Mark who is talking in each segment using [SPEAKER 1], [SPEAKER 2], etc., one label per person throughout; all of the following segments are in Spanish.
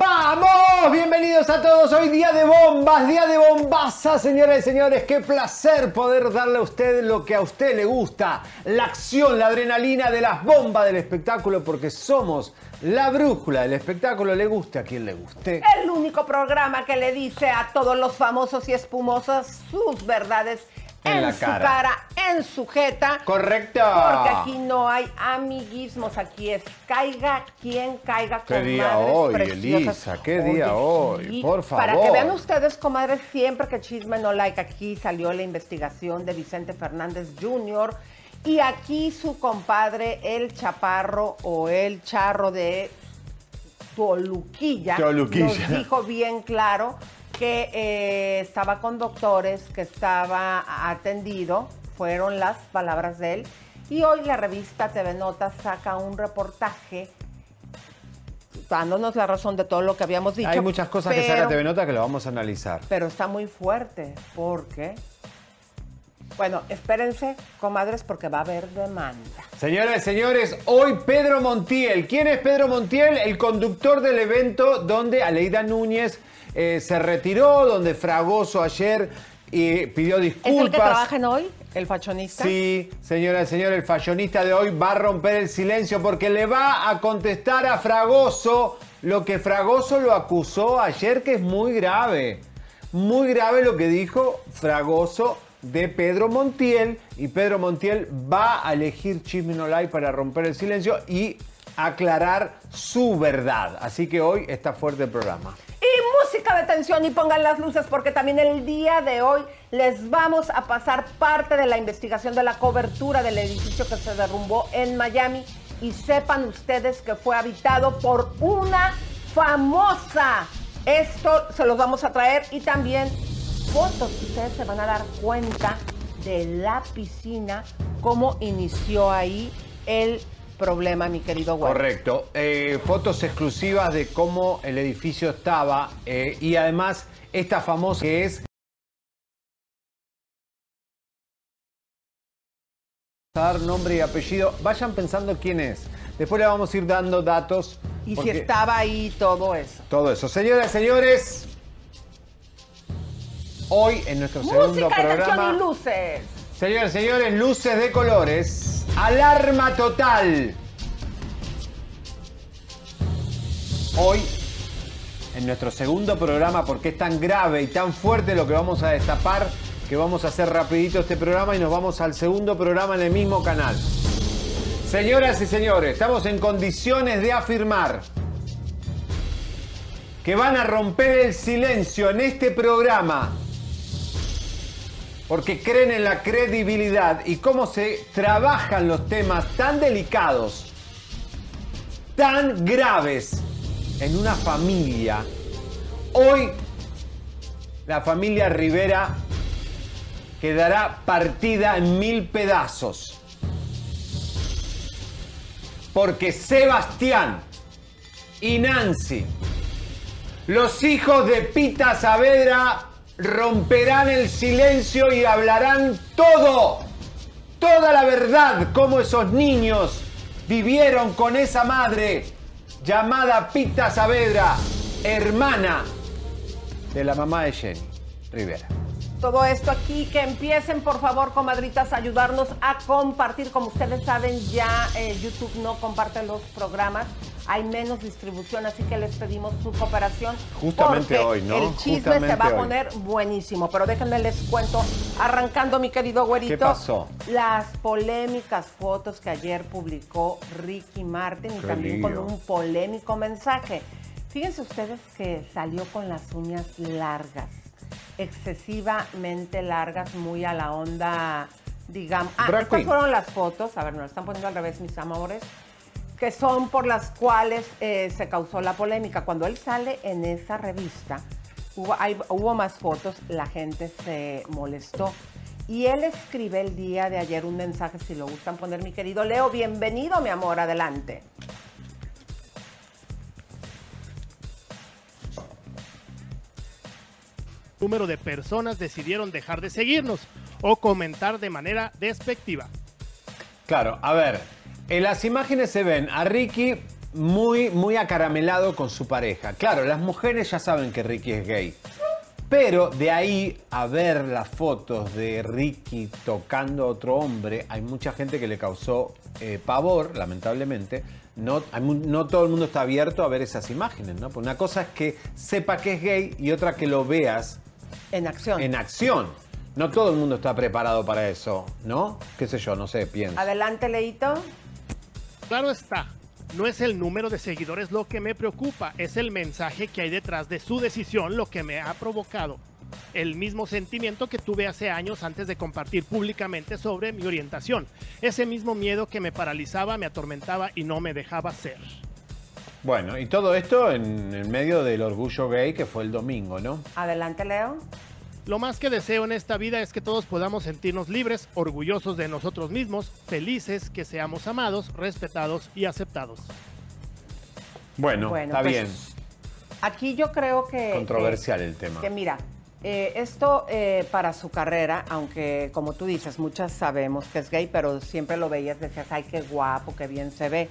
[SPEAKER 1] ¡Vamos! Bienvenidos a todos. Hoy día de bombas, día de bombaza, señoras y señores. Qué placer poder darle a usted lo que a usted le gusta. La acción, la adrenalina de las bombas del espectáculo, porque somos la brújula del espectáculo. Le guste a quien le guste.
[SPEAKER 2] El único programa que le dice a todos los famosos y espumosos sus verdades
[SPEAKER 1] En
[SPEAKER 2] en,
[SPEAKER 1] la
[SPEAKER 2] su
[SPEAKER 1] cara.
[SPEAKER 2] cara. en su jeta.
[SPEAKER 1] Correcto.
[SPEAKER 2] Porque aquí no hay amiguismos, aquí es caiga quien caiga
[SPEAKER 1] ¿Qué día hoy,
[SPEAKER 2] preciosas.
[SPEAKER 1] Elisa? ¿Qué día hoy? Por
[SPEAKER 2] Para que
[SPEAKER 1] favor.
[SPEAKER 2] vean ustedes, comadres, siempre que Chisme No Like, aquí salió la investigación de Vicente Fernández Jr. Y aquí su compadre, el chaparro o el charro de Toluquilla,
[SPEAKER 1] Toluquilla.
[SPEAKER 2] nos dijo bien claro que eh, estaba con doctores, que estaba atendido, fueron las palabras de él. Y hoy la revista TV Notas saca un reportaje dándonos la razón de todo lo que habíamos dicho.
[SPEAKER 1] Hay muchas cosas que saca TV Nota que lo vamos a analizar.
[SPEAKER 2] Pero está muy fuerte, porque... Bueno, espérense, comadres, porque va a haber demanda.
[SPEAKER 1] Señoras y señores, hoy Pedro Montiel. ¿Quién es Pedro Montiel? El conductor del evento donde Aleida Núñez eh, se retiró, donde Fragoso ayer eh, pidió disculpas.
[SPEAKER 2] ¿Es el que trabaja en hoy? ¿El fashionista?
[SPEAKER 1] Sí, señora y señor, el fashionista de hoy va a romper el silencio porque le va a contestar a Fragoso lo que Fragoso lo acusó ayer, que es muy grave. Muy grave lo que dijo Fragoso de Pedro Montiel. Y Pedro Montiel va a elegir Chisme No Like para romper el silencio y aclarar su verdad. Así que hoy está fuerte el programa.
[SPEAKER 2] Y música de tensión y pongan las luces porque también el día de hoy les vamos a pasar parte de la investigación de la cobertura del edificio que se derrumbó en Miami y sepan ustedes que fue habitado por una famosa. Esto se los vamos a traer y también fotos. Ustedes se van a dar cuenta de la piscina, cómo inició ahí el problema, mi querido Juan.
[SPEAKER 1] Correcto. Eh, fotos exclusivas de cómo el edificio estaba eh, y además esta famosa que es... dar nombre y apellido. Vayan pensando quién es. Después le vamos a ir dando datos.
[SPEAKER 2] Y si estaba ahí todo eso.
[SPEAKER 1] Todo eso. Señoras y señores, hoy en nuestro segundo programa...
[SPEAKER 2] y luces.
[SPEAKER 1] Señores, señores, luces de colores. Alarma total. Hoy, en nuestro segundo programa, porque es tan grave y tan fuerte lo que vamos a destapar, que vamos a hacer rapidito este programa y nos vamos al segundo programa en el mismo canal. Señoras y señores, estamos en condiciones de afirmar que van a romper el silencio en este programa porque creen en la credibilidad y cómo se trabajan los temas tan delicados, tan graves en una familia. Hoy la familia Rivera quedará partida en mil pedazos. Porque Sebastián y Nancy, los hijos de Pita Saavedra, romperán el silencio y hablarán todo, toda la verdad, cómo esos niños vivieron con esa madre llamada Pita Saavedra, hermana de la mamá de Jenny Rivera.
[SPEAKER 2] Todo esto aquí, que empiecen por favor, comadritas, a ayudarnos a compartir. Como ustedes saben, ya eh, YouTube no comparte los programas. Hay menos distribución, así que les pedimos su cooperación.
[SPEAKER 1] Justamente
[SPEAKER 2] porque
[SPEAKER 1] hoy, ¿no?
[SPEAKER 2] El chisme
[SPEAKER 1] Justamente
[SPEAKER 2] se va a
[SPEAKER 1] hoy.
[SPEAKER 2] poner buenísimo. Pero déjenme les cuento, arrancando mi querido güerito.
[SPEAKER 1] ¿Qué pasó?
[SPEAKER 2] Las polémicas fotos que ayer publicó Ricky Martin y
[SPEAKER 1] Qué
[SPEAKER 2] también con un polémico mensaje. Fíjense ustedes que salió con las uñas largas, excesivamente largas, muy a la onda, digamos. Ah,
[SPEAKER 1] Drag
[SPEAKER 2] estas
[SPEAKER 1] queen.
[SPEAKER 2] fueron las fotos, a ver, nos están poniendo al revés, mis amores, que son por las cuales eh, se causó la polémica. Cuando él sale en esa revista, hubo, hay- hubo más fotos, la gente se molestó. Y él escribe el día de ayer un mensaje, si lo gustan poner, mi querido Leo, bienvenido, mi amor, adelante.
[SPEAKER 3] número de personas decidieron dejar de seguirnos o comentar de manera despectiva.
[SPEAKER 1] Claro, a ver, en las imágenes se ven a Ricky muy, muy acaramelado con su pareja. Claro, las mujeres ya saben que Ricky es gay. Pero de ahí a ver las fotos de Ricky tocando a otro hombre, hay mucha gente que le causó eh, pavor, lamentablemente. No, todo el mundo está abierto a ver esas imágenes, ¿no? Porque una cosa es que sepa que es gay y otra que lo veas
[SPEAKER 2] En acción.
[SPEAKER 1] en acción. No todo el mundo está preparado para eso, ¿no? Qué sé yo, no sé, pienso.
[SPEAKER 2] Adelante, Leito.
[SPEAKER 3] Claro está, no es el número de seguidores lo que me preocupa, es el mensaje que hay detrás de su decisión lo que me ha provocado. El mismo sentimiento que tuve hace años antes de compartir públicamente sobre mi orientación. Ese mismo miedo que me paralizaba, me atormentaba y no me dejaba ser.
[SPEAKER 1] Bueno, y todo esto en el medio del orgullo gay que fue el domingo, ¿no?
[SPEAKER 2] Adelante, Leo.
[SPEAKER 3] Lo más que deseo en esta vida es que todos podamos sentirnos libres, orgullosos de nosotros mismos, felices, que seamos amados, respetados y aceptados.
[SPEAKER 1] Bueno,
[SPEAKER 2] Bueno,
[SPEAKER 1] está
[SPEAKER 2] pues,
[SPEAKER 1] bien.
[SPEAKER 2] Aquí yo creo que...
[SPEAKER 1] Controversial el tema.
[SPEAKER 2] Que mira, eh, esto eh, para su carrera, aunque como tú dices, muchas sabemos que es gay, pero siempre lo veías, decías, ay, qué guapo, qué bien se ve.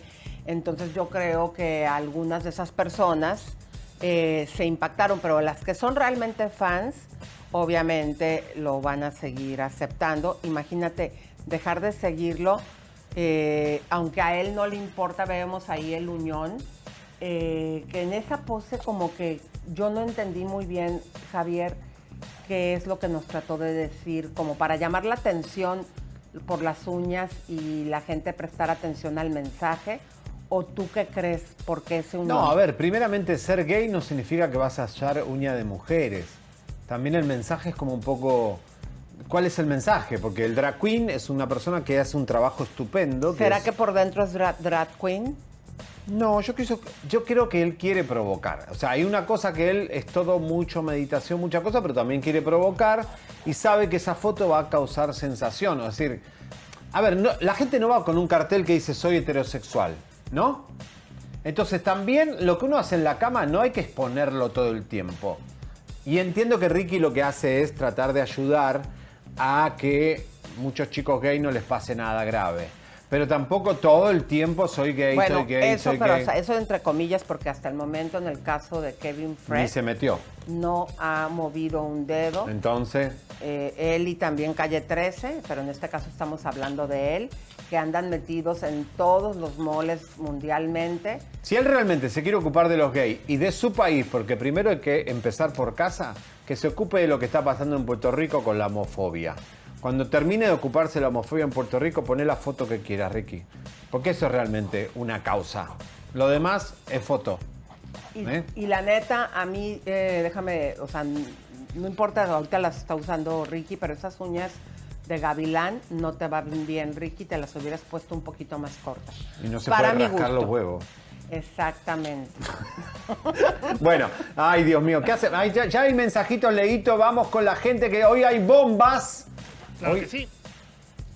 [SPEAKER 2] Entonces yo creo que algunas de esas personas eh, se impactaron, pero las que son realmente fans, obviamente lo van a seguir aceptando. Imagínate, dejar de seguirlo, eh, aunque a él no le importa, vemos ahí el uñón, eh, que en esa pose como que yo no entendí muy bien, Javier, qué es lo que nos trató de decir, como para llamar la atención por las uñas y la gente prestar atención al mensaje, o tú qué crees, por qué ese uñón?
[SPEAKER 1] No, a ver, primeramente ser gay no significa que vas a hallar uña de mujeres. También el mensaje es como un poco... ¿Cuál es el mensaje? Porque el drag queen es una persona que hace un trabajo estupendo.
[SPEAKER 2] ¿Será
[SPEAKER 1] es-
[SPEAKER 2] que por dentro es dra- drag queen?
[SPEAKER 1] No, yo, quiso- yo creo que él quiere provocar. O sea, hay una cosa que él es todo mucho meditación, mucha cosa, pero también quiere provocar y sabe que esa foto va a causar sensación. Es decir, a ver, no- la gente no va con un cartel que dice soy heterosexual, ¿no? Entonces también lo que uno hace en la cama no hay que exponerlo todo el tiempo. Y entiendo que Ricky lo que hace es tratar de ayudar a que muchos chicos gay no les pase nada grave. Pero tampoco todo el tiempo soy gay,
[SPEAKER 2] bueno,
[SPEAKER 1] soy gay,
[SPEAKER 2] eso,
[SPEAKER 1] soy
[SPEAKER 2] pero
[SPEAKER 1] gay.
[SPEAKER 2] o sea, eso entre comillas, porque hasta el momento en el caso de Kevin
[SPEAKER 1] Ni
[SPEAKER 2] Fred
[SPEAKER 1] se metió.
[SPEAKER 2] No ha movido un dedo.
[SPEAKER 1] Entonces,
[SPEAKER 2] Eh, él y también Calle 13, pero en este caso estamos hablando de él, que andan metidos en todos los moles mundialmente.
[SPEAKER 1] si él realmente se quiere ocupar de los gays y de su país, porque primero hay que empezar por casa, que se ocupe de lo que está pasando en Puerto Rico con la homofobia. Cuando termine de ocuparse la homofobia en Puerto Rico, poné la foto que quieras, Ricky. Porque eso es realmente una causa. Lo demás es foto.
[SPEAKER 2] Y,
[SPEAKER 1] ¿Eh?
[SPEAKER 2] y la neta, a mí, eh, déjame, o sea, no importa, ahorita las está usando Ricky, pero esas uñas de gavilán no te van bien, Ricky, te las hubieras puesto un poquito más cortas.
[SPEAKER 1] Y no se
[SPEAKER 2] Para
[SPEAKER 1] puede
[SPEAKER 2] mi
[SPEAKER 1] rascar
[SPEAKER 2] gusto.
[SPEAKER 1] los huevos.
[SPEAKER 2] Exactamente.
[SPEAKER 1] Bueno, ay Dios mío, ¿qué hace? Ay, ya, ya hay mensajitos, Leito, vamos con la gente que hoy hay bombas.
[SPEAKER 3] Claro
[SPEAKER 1] Hoy-
[SPEAKER 3] que sí.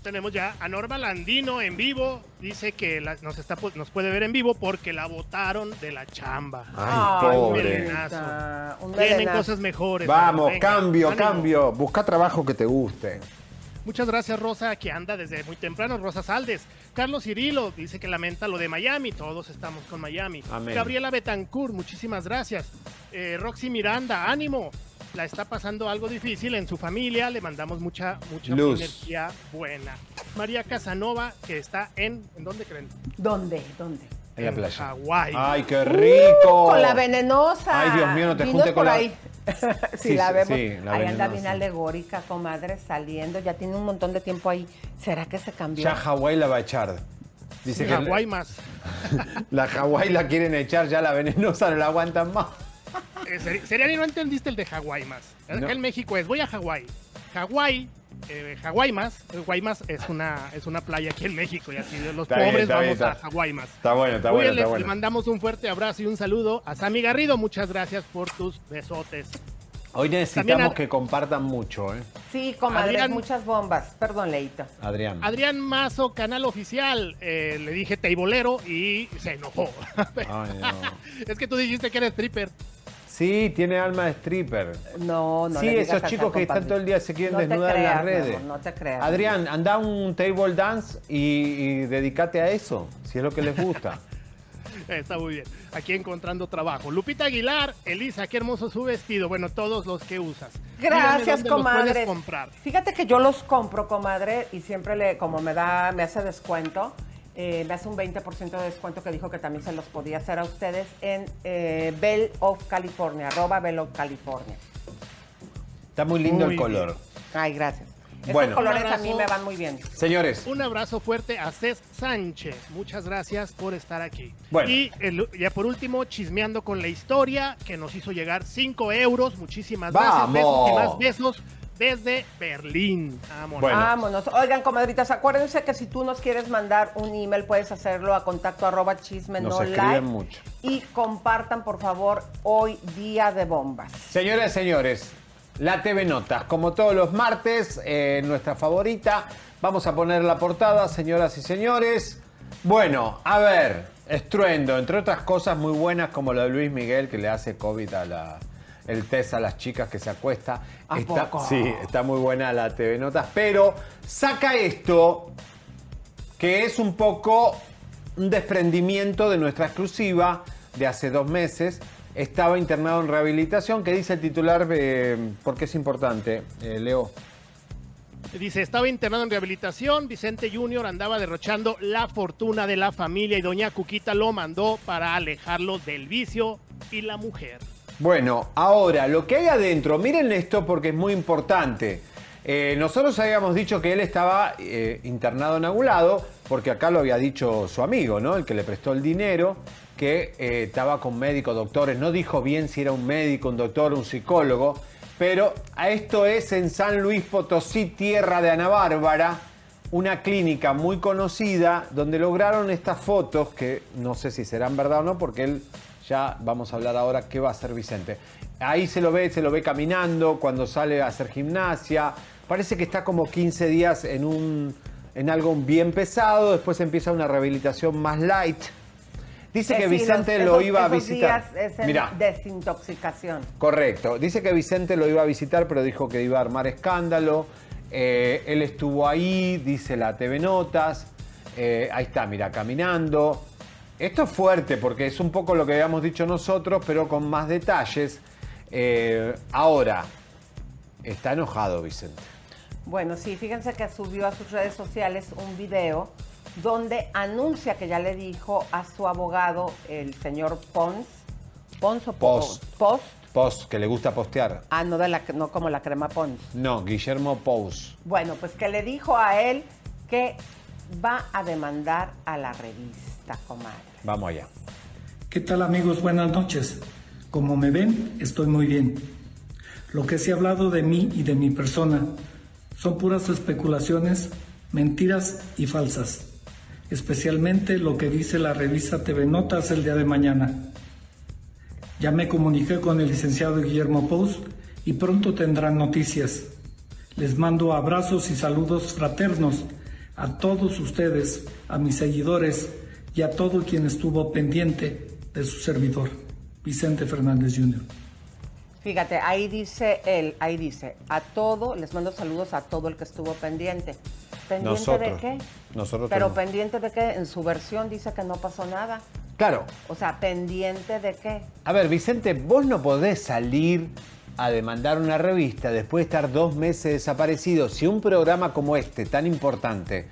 [SPEAKER 3] Tenemos ya a Norma Landino en vivo. Dice que la- nos, está, nos puede ver en vivo porque la votaron de la chamba.
[SPEAKER 1] Ay,
[SPEAKER 2] Ay,
[SPEAKER 1] pobre.
[SPEAKER 3] melenazo.
[SPEAKER 2] Un
[SPEAKER 3] Tienen cosas mejores.
[SPEAKER 1] Vamos,
[SPEAKER 3] Venga,
[SPEAKER 1] cambio,
[SPEAKER 3] ánimo.
[SPEAKER 1] cambio. Busca trabajo que te guste.
[SPEAKER 3] Muchas gracias, Rosa, que anda desde muy temprano. Rosa Saldes. Carlos Cirilo dice que lamenta lo de Miami. Todos estamos con Miami. Gabriela Betancourt, muchísimas gracias. Eh, Roxy Miranda, ánimo. La está pasando algo difícil en su familia. Le mandamos mucha, mucha energía buena. María Casanova, que está en. ¿En dónde creen?
[SPEAKER 2] ¿Dónde? ¿Dónde?
[SPEAKER 1] En la playa.
[SPEAKER 3] Hawái.
[SPEAKER 1] Ay, qué rico.
[SPEAKER 2] Uh, con la venenosa.
[SPEAKER 1] Ay, Dios mío, no te junte con la...
[SPEAKER 2] ahí. sí,
[SPEAKER 1] Sí,
[SPEAKER 2] la
[SPEAKER 1] sí,
[SPEAKER 2] vemos.
[SPEAKER 1] sí, la
[SPEAKER 2] ahí anda bien alegórica, comadre, saliendo. Ya tiene un montón de tiempo ahí. ¿Será que se cambió?
[SPEAKER 1] Ya Hawái la va a echar. Dice que
[SPEAKER 3] Hawái más.
[SPEAKER 1] la Hawái la quieren echar, ya la venenosa no la aguantan más.
[SPEAKER 3] Eh, Seriani, no entendiste el de Hawái más.
[SPEAKER 1] No.
[SPEAKER 3] en México es, voy a Hawái. Hawái, eh, Hawái más. eh, Guaymas es una, es una playa aquí en México y así de los
[SPEAKER 1] Está
[SPEAKER 3] pobres
[SPEAKER 1] está bien,
[SPEAKER 3] vamos a
[SPEAKER 1] está-
[SPEAKER 3] Hawái más.
[SPEAKER 1] Está bueno, está
[SPEAKER 3] Muy
[SPEAKER 1] bueno,
[SPEAKER 3] bien,
[SPEAKER 1] está
[SPEAKER 3] le-
[SPEAKER 1] bueno.
[SPEAKER 3] Le mandamos un fuerte abrazo y un saludo a Sammy Garrido. Muchas gracias por tus besotes.
[SPEAKER 1] Hoy necesitamos que compartan mucho, ¿eh?
[SPEAKER 2] Sí, comadre,
[SPEAKER 3] Adrián-
[SPEAKER 2] muchas bombas. Perdón, Leito.
[SPEAKER 1] Adrián.
[SPEAKER 3] Adrián Mazo, canal oficial. eh, le dije teibolero y se enojó.
[SPEAKER 1] Ay, no.
[SPEAKER 3] es que tú dijiste que eres stripper.
[SPEAKER 1] Sí, tiene alma de stripper.
[SPEAKER 2] No, no
[SPEAKER 1] sí,
[SPEAKER 2] le digas
[SPEAKER 1] esos chicos que están todo el día se quieren
[SPEAKER 2] No
[SPEAKER 1] desnudar en las redes.
[SPEAKER 2] no te creas.
[SPEAKER 1] Adrián, anda a un table dance y, y dedícate a eso, si es lo que les gusta.
[SPEAKER 3] Está muy bien. Aquí encontrando trabajo. Lupita Aguilar, Elisa, qué hermoso su vestido. Bueno, todos los que usas.
[SPEAKER 2] Gracias, comadre.
[SPEAKER 3] puedes comprar.
[SPEAKER 2] Fíjate que yo los compro, comadre, y siempre le, como me da, me hace descuento, eh, me hace un 20% de descuento que dijo que también se los podía hacer a ustedes en eh, Bell of California, arroba Bell of California.
[SPEAKER 1] Está muy lindo
[SPEAKER 3] Muy
[SPEAKER 1] el color.
[SPEAKER 2] Ay, gracias. Esos
[SPEAKER 1] Bueno.
[SPEAKER 2] colores a mí me van muy bien.
[SPEAKER 1] Señores,
[SPEAKER 3] Un abrazo fuerte a Cés Sánchez. Muchas gracias por estar aquí.
[SPEAKER 1] Bueno.
[SPEAKER 3] Y el- ya por último, chismeando con la historia que nos hizo llegar 5 euros. Muchísimas gracias.
[SPEAKER 1] ¡Vamos!
[SPEAKER 3] Besos y más besos desde Berlín. Vámonos.
[SPEAKER 1] Bueno.
[SPEAKER 2] Vámonos. Oigan, comadritas, acuérdense que si tú nos quieres mandar un email, puedes hacerlo a contacto arroba chisme
[SPEAKER 1] Nos
[SPEAKER 2] no like.
[SPEAKER 1] mucho.
[SPEAKER 2] Y compartan, por favor, hoy día de bombas.
[SPEAKER 1] señoras y señores, la TV Notas, como todos los martes, eh, nuestra favorita. Vamos a poner la portada, señoras y señores. Bueno, a ver, estruendo, entre otras cosas muy buenas como lo de Luis Miguel que le hace COVID a la, el test a las chicas que se acuesta.
[SPEAKER 2] ¿A
[SPEAKER 1] está,
[SPEAKER 2] poco?
[SPEAKER 1] Sí, está muy buena la TV Notas, pero saca esto que es un poco un desprendimiento de nuestra exclusiva de hace dos meses. Estaba internado en rehabilitación, que dice el titular, eh, porque es importante, eh, Leo.
[SPEAKER 3] Dice, estaba internado en rehabilitación, Vicente Junior andaba derrochando la fortuna de la familia y doña Cuquita lo mandó para alejarlo del vicio y la mujer.
[SPEAKER 1] Bueno, ahora, lo que hay adentro, miren esto porque es muy importante. Eh, nosotros habíamos dicho que él estaba eh, internado en algún lado, porque acá lo había dicho su amigo, ¿no? El que le prestó el dinero, que eh, estaba con médicos, doctores. No dijo bien si era un médico, un doctor, un psicólogo, pero a esto es en San Luis Potosí, tierra de Ana Bárbara, una clínica muy conocida donde lograron estas fotos que no sé si serán verdad o no, porque él ya vamos a hablar ahora qué va a hacer Vicente. Ahí se lo ve, se lo ve caminando cuando sale a hacer gimnasia. Parece que está como 15 días en un en algo bien pesado, después empieza una rehabilitación más light. Dice que Vicente
[SPEAKER 2] los-
[SPEAKER 1] lo iba a visitar.
[SPEAKER 2] días es en
[SPEAKER 1] Mirá.
[SPEAKER 2] desintoxicación.
[SPEAKER 1] Correcto. Dice que Vicente lo iba a visitar, pero dijo que iba a armar escándalo. Eh, él estuvo ahí, dice la TV Notas. Eh, ahí está, mira, caminando. Esto es fuerte porque es un poco lo que habíamos dicho nosotros, pero con más detalles. Eh, ahora, está enojado Vicente.
[SPEAKER 2] Bueno, sí, fíjense que subió a sus redes sociales un video donde anuncia que ya le dijo a su abogado, el señor Pons, Pons o Po-
[SPEAKER 1] Post.
[SPEAKER 2] Post,
[SPEAKER 1] Post, que le gusta postear.
[SPEAKER 2] ah, no, de la, no como la crema Pons.
[SPEAKER 1] No, Guillermo Pous.
[SPEAKER 2] Bueno, pues que le dijo a él que va a demandar a la revista, comadre.
[SPEAKER 1] Vamos allá.
[SPEAKER 4] ¿Qué tal amigos? Buenas noches. Como me ven, estoy muy bien. Lo que se ha hablado de mí y de mi persona son puras especulaciones, mentiras y falsas. Especialmente lo que dice la revista TV Notas el día de mañana. Ya me comuniqué con el licenciado Guillermo Pous y pronto tendrán noticias. Les mando abrazos y saludos fraternos a todos ustedes, a mis seguidores y a todo quien estuvo pendiente de su servidor, Vicente Fernández Jr.
[SPEAKER 2] Fíjate, ahí dice él, ahí dice, a todo, les mando saludos a todo el que estuvo pendiente. ¿Pendiente
[SPEAKER 1] Nosotros.
[SPEAKER 2] de qué?
[SPEAKER 1] Nosotros
[SPEAKER 2] Pero pendiente de qué? En su versión dice que no pasó nada.
[SPEAKER 1] Claro.
[SPEAKER 2] O sea, pendiente de qué?
[SPEAKER 1] A ver, Vicente, vos no podés salir a demandar una revista después de estar dos meses desaparecido. Si un programa como este, tan importante,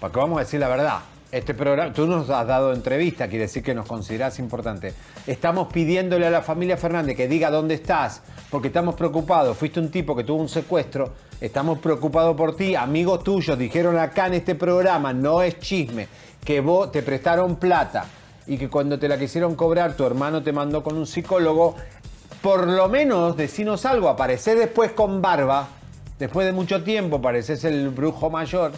[SPEAKER 1] porque vamos a decir la verdad, este programa, tú nos has dado entrevista, quiere decir que nos considerás importante. Estamos pidiéndole a la familia Fernández que diga dónde estás, porque estamos preocupados. Fuiste un tipo que tuvo un secuestro, estamos preocupados por ti. Amigos tuyos dijeron acá en este programa, no es chisme, que vos te prestaron plata y que cuando te la quisieron cobrar tu hermano te mandó con un psicólogo. Por lo menos decinos algo, aparecés después con barba, después de mucho tiempo, pareces el brujo mayor.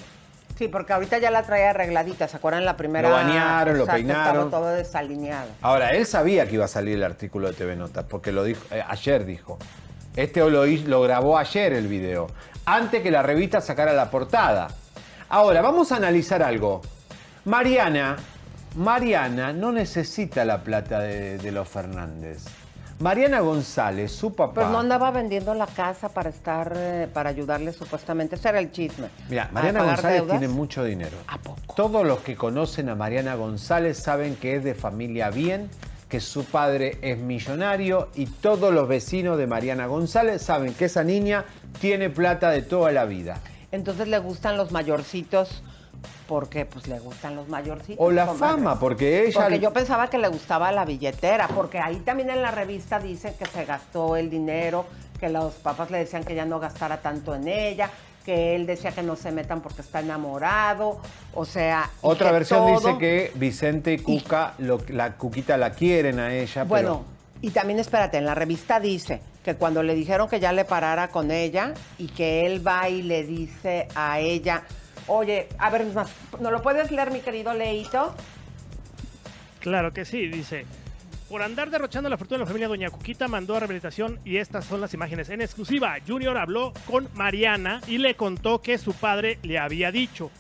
[SPEAKER 2] Sí, porque ahorita ya la traía arregladita, ¿se acuerdan la primera?
[SPEAKER 1] Lo bañaron, lo peinaron.
[SPEAKER 2] Estaba todo desalineado.
[SPEAKER 1] Ahora, él sabía que iba a salir el artículo de TV Notas, porque lo dijo, eh, ayer dijo. Este lo, lo grabó ayer el video, antes que la revista sacara la portada. Ahora, vamos a analizar algo. Mariana, Mariana no necesita la plata de, de los Fernández. Mariana González, su papá.
[SPEAKER 2] Pero no andaba vendiendo la casa para estar, eh, para ayudarle supuestamente. Ese era el chisme.
[SPEAKER 1] Mira,
[SPEAKER 2] ¿A
[SPEAKER 1] Mariana González
[SPEAKER 2] deudas?
[SPEAKER 1] tiene mucho dinero.
[SPEAKER 2] ¿A poco?
[SPEAKER 1] Todos los que conocen a Mariana González saben que es de familia bien, que su padre es millonario y todos los vecinos de Mariana González saben que esa niña tiene plata de toda la vida.
[SPEAKER 2] Entonces le gustan los mayorcitos porque pues le gustan los mayorcitos.
[SPEAKER 1] O la
[SPEAKER 2] comadre.
[SPEAKER 1] fama, porque ella...
[SPEAKER 2] Porque yo pensaba que le gustaba la billetera, porque ahí también en la revista dice que se gastó el dinero, que los papás le decían que ya no gastara tanto en ella, que él decía que no se metan porque está enamorado, o sea...
[SPEAKER 1] Otra versión
[SPEAKER 2] todo-
[SPEAKER 1] dice que Vicente y Cuca, lo- la Cuquita la quieren a ella,
[SPEAKER 2] Bueno, y también espérate, en la revista dice que cuando le dijeron que ya le parara con ella y que él va y le dice a ella, oye, a ver, ¿no lo puedes leer, mi querido Leito?
[SPEAKER 3] Claro que sí, dice. Por andar derrochando la fortuna de la familia Doña Cuquita mandó a rehabilitación y estas son las imágenes. En exclusiva, Junior habló con Mariana y le contó que su padre le había dicho.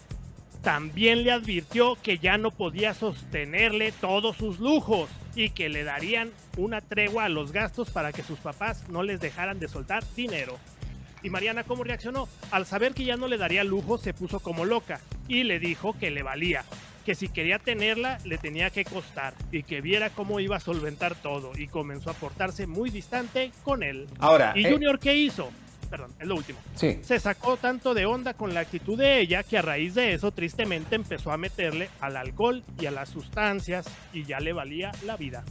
[SPEAKER 3] También le advirtió que ya no podía sostenerle todos sus lujos y que le darían una tregua a los gastos para que sus papás no les dejaran de soltar dinero. ¿Y Mariana cómo reaccionó? Al saber que ya no le daría lujo, se puso como loca y le dijo que le valía, que si quería tenerla le tenía que costar y que viera cómo iba a solventar todo y comenzó a portarse muy distante con él.
[SPEAKER 1] Ahora,
[SPEAKER 3] ¿Y
[SPEAKER 1] eh,
[SPEAKER 3] Junior qué hizo? Perdón, es lo último.
[SPEAKER 1] Sí.
[SPEAKER 3] Se sacó tanto de onda con la actitud de ella que a raíz de eso tristemente empezó a meterle al alcohol y a las sustancias y ya le valía la vida.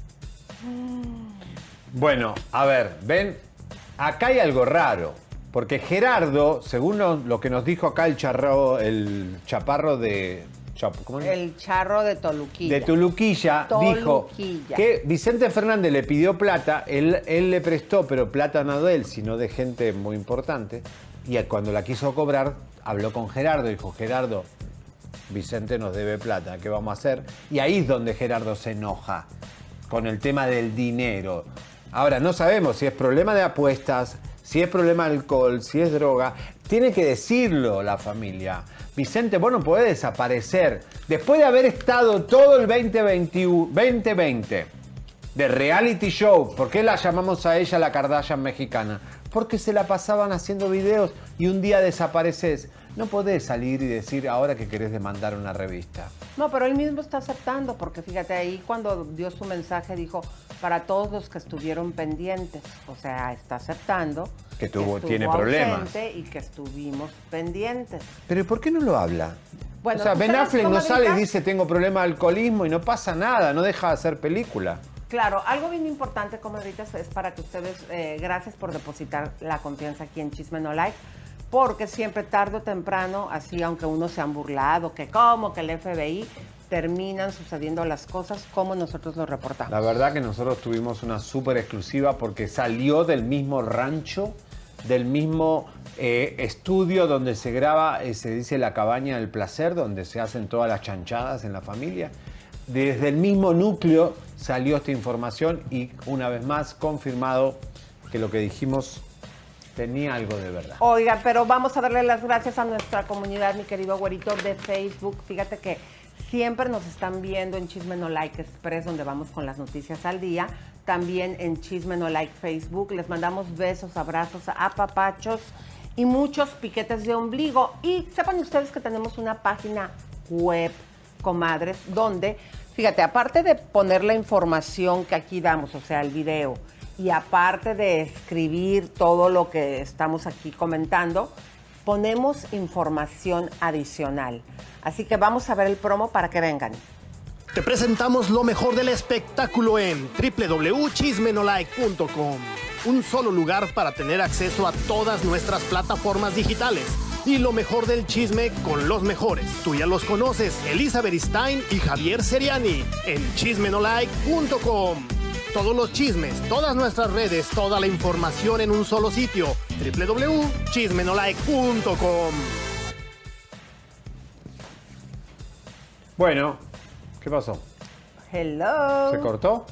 [SPEAKER 1] Bueno, a ver, ven, acá hay algo raro. Porque Gerardo, según lo, lo que nos dijo acá el charro, el chaparro de. Chap- ¿cómo?
[SPEAKER 2] El charro de Toluquilla.
[SPEAKER 1] de Tuluquilla, dijo
[SPEAKER 2] Toluquilla.
[SPEAKER 1] que Vicente Fernández le pidió plata, él, él le prestó, pero plata no de él, sino de gente muy importante. Y cuando la quiso cobrar, habló con Gerardo, dijo, Gerardo, Vicente nos debe plata, ¿qué vamos a hacer? Y ahí es donde Gerardo se enoja, con el tema del dinero. Ahora, no sabemos si es problema de apuestas, si es problema alcohol, si es droga. Tiene que decirlo la familia. Vicente, vos no podés desaparecer. Después de haber estado todo el 2021, 2020 de reality show, ¿por qué la llamamos a ella la Kardashian mexicana? Porque se la pasaban haciendo videos y un día desapareces. No podés salir y decir ahora que querés demandar una revista.
[SPEAKER 2] No, pero él mismo está aceptando, porque fíjate, ahí cuando dio su mensaje dijo, para todos los que estuvieron pendientes, o sea, está aceptando
[SPEAKER 1] Que tuvo-
[SPEAKER 2] estuvo
[SPEAKER 1] tiene problemas.
[SPEAKER 2] Y que estuvimos pendientes.
[SPEAKER 1] Pero ¿y ¿por qué no lo habla?
[SPEAKER 2] Bueno,
[SPEAKER 1] o sea,
[SPEAKER 2] ¿tú
[SPEAKER 1] Ben Affleck no sale y dice tengo problema de alcoholismo y no pasa nada, no deja de hacer película.
[SPEAKER 2] Claro, algo bien importante, comadritas, es para que ustedes, eh, gracias por depositar la confianza aquí en Chisme No Like, porque siempre tarde o temprano, así aunque uno se han burlado, que como, que el FBI, terminan sucediendo las cosas como nosotros lo reportamos.
[SPEAKER 1] La verdad que nosotros tuvimos una súper exclusiva porque salió del mismo rancho, del mismo eh, estudio donde se graba, eh, se dice la cabaña del placer, donde se hacen todas las chanchadas en la familia. Desde el mismo núcleo salió esta información y una vez más confirmado que lo que dijimos tenía algo de verdad.
[SPEAKER 2] Oiga, pero vamos a darle las gracias a nuestra comunidad, mi querido güerito de Facebook. Fíjate que siempre nos están viendo en Chisme No Like Express, donde vamos con las noticias al día. también en Chisme No Like Facebook. Les mandamos besos, abrazos, apapachos y muchos piquetes de ombligo. Y sepan ustedes que tenemos una página web, comadres, donde, fíjate, aparte de poner la información que aquí damos, o sea, el video, y aparte de escribir todo lo que estamos aquí comentando, ponemos información adicional. Así que vamos a ver el promo para que vengan.
[SPEAKER 3] Te presentamos lo mejor del espectáculo en www.chismenolike.com. Un solo lugar para tener acceso a todas nuestras plataformas digitales. Y lo mejor del chisme con los mejores. Tú ya los conoces, Elizabeth Stein y Javier Seriani en chismenolike.com. Todos los chismes, todas nuestras redes, toda la información en un solo sitio. www.chismenolike.com.
[SPEAKER 1] Bueno, ¿qué pasó?
[SPEAKER 2] Hello.
[SPEAKER 1] ¿Se cortó?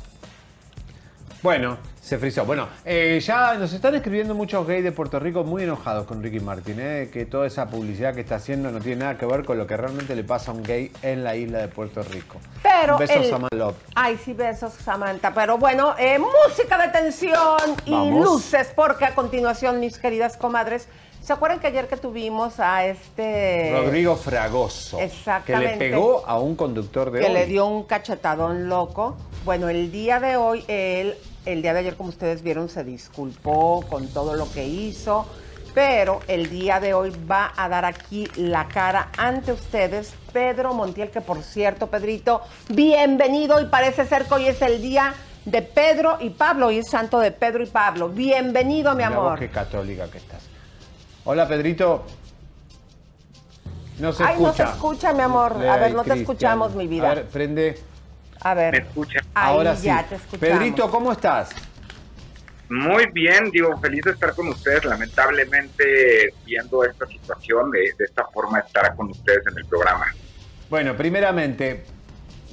[SPEAKER 1] Bueno, se frizó. Bueno, eh, ya nos están escribiendo muchos gays de Puerto Rico muy enojados con Ricky Martin, eh, que toda esa publicidad que está haciendo no tiene nada que ver con lo que realmente le pasa a un gay en la isla de Puerto Rico.
[SPEAKER 2] Pero
[SPEAKER 1] Besos
[SPEAKER 2] el-
[SPEAKER 1] Samantha Love.
[SPEAKER 2] Ay, sí, besos, Samantha. Pero bueno, eh, música de tensión y
[SPEAKER 1] Vamos.
[SPEAKER 2] luces, porque a continuación, mis queridas comadres, ¿se acuerdan que ayer que tuvimos a este...
[SPEAKER 1] Rodrigo Fragoso.
[SPEAKER 2] Exactamente.
[SPEAKER 1] Que le pegó a un conductor de
[SPEAKER 2] que
[SPEAKER 1] hoy.
[SPEAKER 2] le dio un cachetadón loco. Bueno, el día de hoy, él, el día de ayer, como ustedes vieron, se disculpó con todo lo que hizo, pero el día de hoy va a dar aquí la cara ante ustedes Pedro Montiel, que por cierto, Pedrito, bienvenido y parece ser que hoy es el día de Pedro y Pablo, hoy es santo de Pedro y Pablo. Bienvenido, mi
[SPEAKER 1] vos
[SPEAKER 2] amor.
[SPEAKER 1] qué católica que estás. Hola, Pedrito. No se
[SPEAKER 2] Ay, no
[SPEAKER 1] escucha.
[SPEAKER 2] se escucha, mi amor. A ver, no te escuchamos, mi vida.
[SPEAKER 1] A ver, prende.
[SPEAKER 2] A ver.
[SPEAKER 5] ¿Me escucha?
[SPEAKER 2] Ahí
[SPEAKER 1] Ahora sí.
[SPEAKER 2] ya te escuchamos.
[SPEAKER 1] Pedrito, ¿cómo estás?
[SPEAKER 5] Muy bien, digo, feliz de estar con ustedes. Lamentablemente, viendo esta situación, de, de esta forma, estar con ustedes en el programa.
[SPEAKER 1] Bueno, primeramente,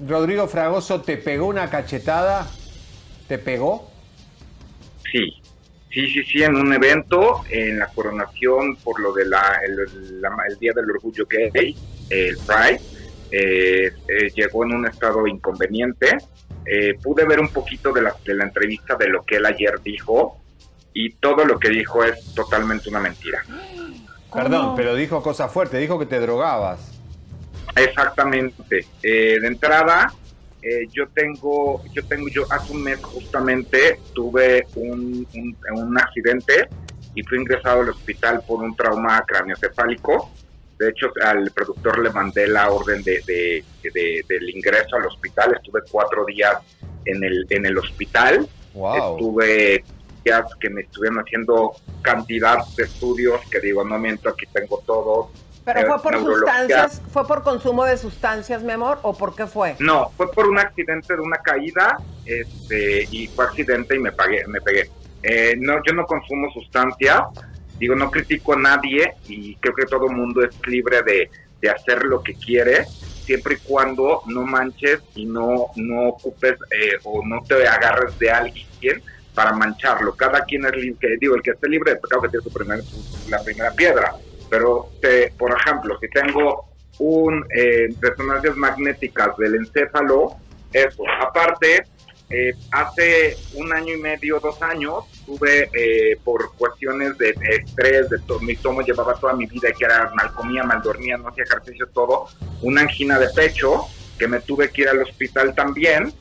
[SPEAKER 1] Rodrigo Fragoso te pegó una cachetada. ¿Te pegó?
[SPEAKER 5] Sí, sí, sí, sí, en un evento, en la coronación por lo de la, el, la- el Día del Orgullo Gay, el Pride, eh, eh, llegó en un estado inconveniente. Eh, pude ver un poquito de la, de la entrevista de lo que él ayer dijo y todo lo que dijo es totalmente una mentira.
[SPEAKER 1] Perdón, pero dijo cosas fuertes. Dijo que te drogabas.
[SPEAKER 5] Exactamente. Eh, de entrada, eh, yo tengo, yo tengo, yo hace un mes justamente tuve un, un, un accidente y fui ingresado al hospital por un trauma craneoencefálico. De hecho, al productor le mandé la orden de, de- de- del ingreso al hospital. Estuve cuatro días en el, en el hospital.
[SPEAKER 1] Wow.
[SPEAKER 5] Estuve días que me estuvieron haciendo cantidad de estudios, que digo, no miento, aquí tengo todo.
[SPEAKER 2] ¿Pero
[SPEAKER 5] Eh,
[SPEAKER 2] fue por sustancias, fue por consumo de sustancias, mi amor, o por qué fue?
[SPEAKER 5] No, fue por un accidente de una caída, este, y fue accidente y me pagué, me pegué. Eh, no, yo no consumo sustancias, digo, no critico a nadie y creo que todo mundo es libre de, de hacer lo que quiere, siempre y cuando no manches y no, no ocupes eh, o no te agarres de alguien para mancharlo. Cada quien es libre, digo, el que esté libre de pecado que tiene su primer- la primera piedra. Pero, te- por ejemplo, si tengo un eh, resonancias magnéticas del encéfalo, eso. Aparte, eh, hace un año y medio, dos años, tuve eh, por cuestiones de estrés, de to- mi tomo llevaba toda mi vida, que era mal comía, mal dormía, no hacía ejercicio, todo, una angina de pecho, que me tuve que ir al hospital también.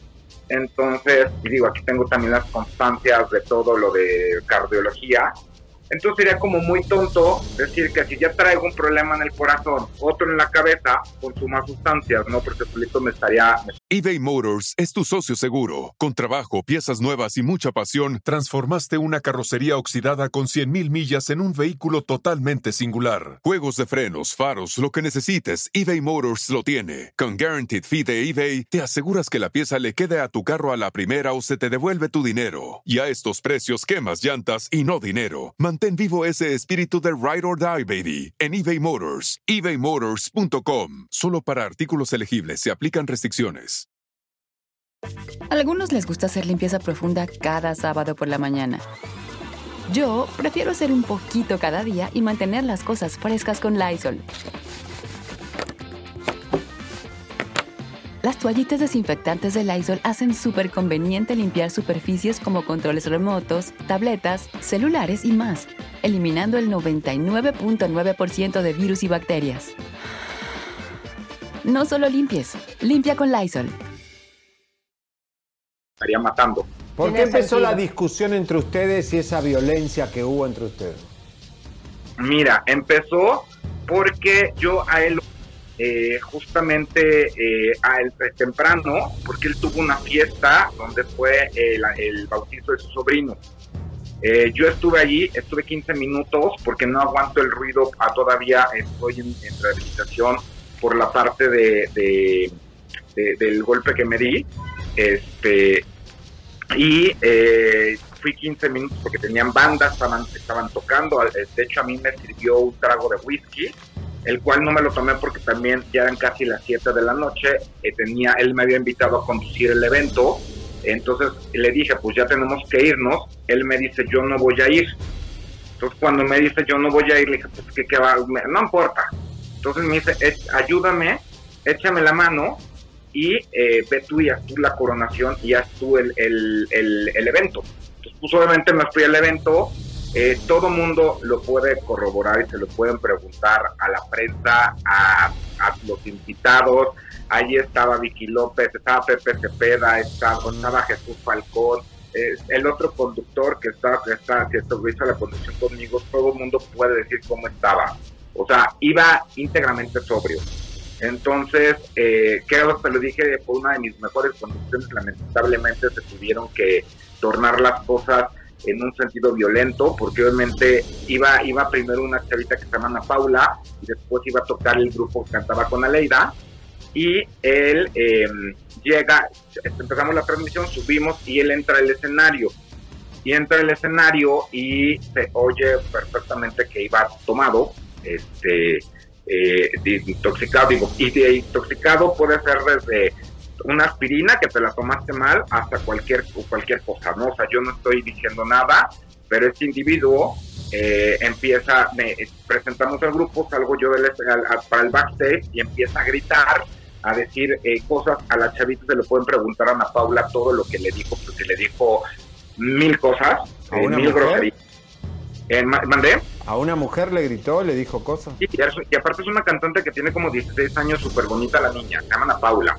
[SPEAKER 5] Entonces, digo, aquí tengo también las constancias de todo lo de cardiología. Entonces sería como muy tonto decir que si ya traigo un problema en el corazón, otro en la cabeza, consuma sustancias, ¿no? Porque solito me estaría,
[SPEAKER 6] eBay Motors es tu socio seguro. Con trabajo, piezas nuevas y mucha pasión, transformaste una carrocería oxidada con 100.000 millas en un vehículo totalmente singular. Juegos de frenos, faros, lo que necesites, eBay Motors lo tiene. Con Guaranteed Fee de eBay, te aseguras que la pieza le quede a tu carro a la primera o se te devuelve tu dinero. Y a estos precios, quemas llantas y no dinero. Mantén vivo ese espíritu de Ride or Die, baby, en eBay Motors. ebaymotors.com. Solo para artículos elegibles se aplican restricciones.
[SPEAKER 7] A algunos les gusta hacer limpieza profunda cada sábado por la mañana. Yo prefiero hacer un poquito cada día y mantener las cosas frescas con Lysol. Las toallitas desinfectantes de Lysol hacen súper conveniente limpiar superficies como controles remotos, tabletas, celulares y más, eliminando el 99.9% de virus y bacterias. No solo limpies, limpia con Lysol.
[SPEAKER 5] Estaría matando.
[SPEAKER 1] ¿Por qué empezó
[SPEAKER 2] sentido.
[SPEAKER 1] la discusión entre ustedes y esa violencia que hubo entre ustedes?
[SPEAKER 5] Mira, empezó porque yo a él, eh, justamente eh, a él eh, temprano, porque él tuvo una fiesta donde fue el, el bautizo de su sobrino. Eh, yo estuve allí, estuve 15 minutos porque no aguanto el ruido, ah, todavía estoy en, rehabilitación por la parte de, de- de- del golpe que me di. Este, y eh, fui 15 minutos porque tenían bandas, estaban, estaban tocando. eh, De hecho, a mí me sirvió un trago de whisky, el cual no me lo tomé porque también ya eran casi las 7 de la noche. eh, tenía, él me había invitado a conducir el evento. Entonces le dije, pues ya tenemos que irnos. Él me dice, yo no voy a ir. Entonces cuando me dice, yo no voy a ir, le dije, pues ¿qué, qué va? No importa. Entonces me dice, "Ech- ayúdame, échame la mano y eh, ve tú y haz tú la coronación y haz tú el, el, el, el evento. Entonces, pues obviamente me fui al evento, eh, todo mundo lo puede corroborar y se lo pueden preguntar a la prensa, a, a los invitados. Allí estaba Vicky López, estaba Pepe Cepeda, estaba, estaba Jesús Falcón, eh, el otro conductor que está, que está, que hizo la conducción conmigo, todo el mundo puede decir cómo estaba. O sea, iba íntegramente sobrio. Entonces, eh, creo que lo dije, fue una de mis mejores conducciones. Lamentablemente se tuvieron que tornar las cosas en un sentido violento, porque obviamente iba, iba primero una chavita que se llama Ana Paula, y después iba a tocar el grupo que cantaba con Aleida, y él eh, llega, empezamos la transmisión, subimos y él entra al escenario. Y entra al escenario y se oye perfectamente que iba tomado, este, eh, intoxicado, digo, y de intoxicado puede ser desde una aspirina que te la tomaste mal hasta cualquier cualquier cosa, ¿no? O sea, yo no estoy diciendo nada, pero este individuo eh, empieza, me presentamos el grupo, salgo yo del, al- al- para el backstage y empieza a gritar, a decir eh, cosas, a la chavita se le pueden preguntar a Ana Paula todo lo que le dijo, porque le dijo mil cosas,
[SPEAKER 1] ¿A
[SPEAKER 5] eh,
[SPEAKER 1] una
[SPEAKER 5] mil
[SPEAKER 1] mujer?
[SPEAKER 5] groserías. Eh, ma- ¿Mandé?
[SPEAKER 1] A una mujer le gritó, le dijo cosas.
[SPEAKER 5] Sí, y aparte es una cantante que tiene como 16 años, súper bonita la niña, se llama Ana Paula.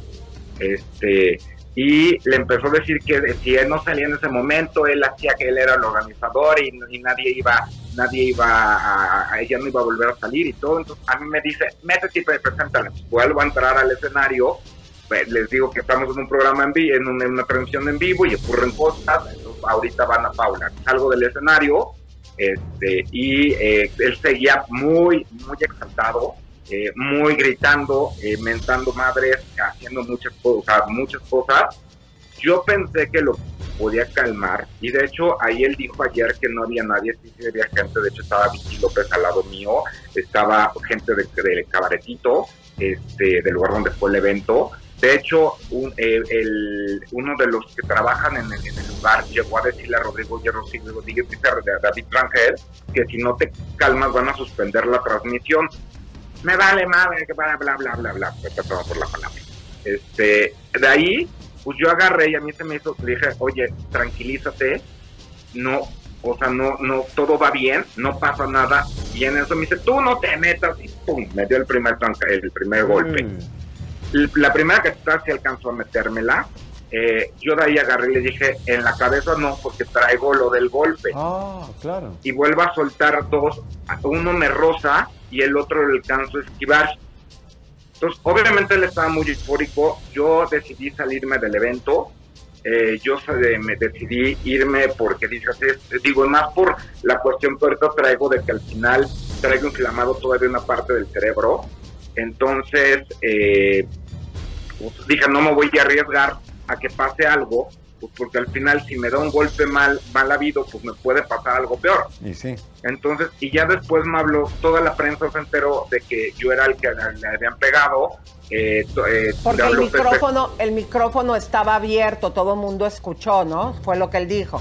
[SPEAKER 5] Este, y le empezó a decir que si él no salía en ese momento, él hacía que él era el organizador y, nadie iba, nadie iba a, ella no iba a volver a salir y todo. Entonces a mí me dice, métete y preséntale. Vuelvo a entrar al escenario, pues, les digo que estamos en un programa en vivo, en una, en transmisión en vivo y ocurren cosas. Entonces ahorita van a Paula. Salgo del escenario este, y eh, él seguía muy, muy exaltado, eh, muy gritando, eh, mentando madres, haciendo muchas cosas, muchas cosas. Yo pensé que lo podía calmar y de hecho ahí él dijo ayer que no había nadie, sí, sí había gente, de hecho estaba Vicky López al lado mío, estaba gente de- del cabaretito, este, del lugar donde fue el evento. De hecho, un- el- uno de los que trabajan en el, lugar llegó a decirle a Rodrigo Hierro Rodríguez, David Rangel, que si no te calmas van a suspender la transmisión. Me vale madre, que bla, bla, bla, bla, bla, perdón por la palabra. Este, de ahí, pues yo agarré y a mí se me hizo, le dije, oye, tranquilízate, no, o sea, no, no, todo va bien, no pasa nada, y en eso me dice, tú no te metas, y pum, me dio el primer, el primer golpe.
[SPEAKER 1] Mm.
[SPEAKER 5] La primera que está sí alcanzó a metérmela, eh, yo de ahí agarré y le dije, en la cabeza no, porque traigo lo del golpe.
[SPEAKER 1] Ah, claro.
[SPEAKER 5] Y vuelvo a soltar dos, uno me roza y el otro le alcanzo a esquivar. Entonces, obviamente él estaba muy eufórico, yo decidí salirme del evento, eh, yo me decidí irme porque dije, digo, más por la cuestión que ahorita traigo de que al final traigo inflamado todavía una parte del cerebro, entonces eh, pues, dije, no me voy a arriesgar a que pase algo, pues porque al final si me da un golpe mal, mal habido, pues me puede pasar algo peor.
[SPEAKER 1] Y sí.
[SPEAKER 5] Entonces, y ya después me habló, toda la prensa se enteró de que yo era el que le, le habían pegado. Eh, to- eh,
[SPEAKER 2] Porque el
[SPEAKER 5] Pepe-
[SPEAKER 2] micrófono, el micrófono estaba abierto, todo el mundo escuchó, ¿no? Fue lo que él dijo.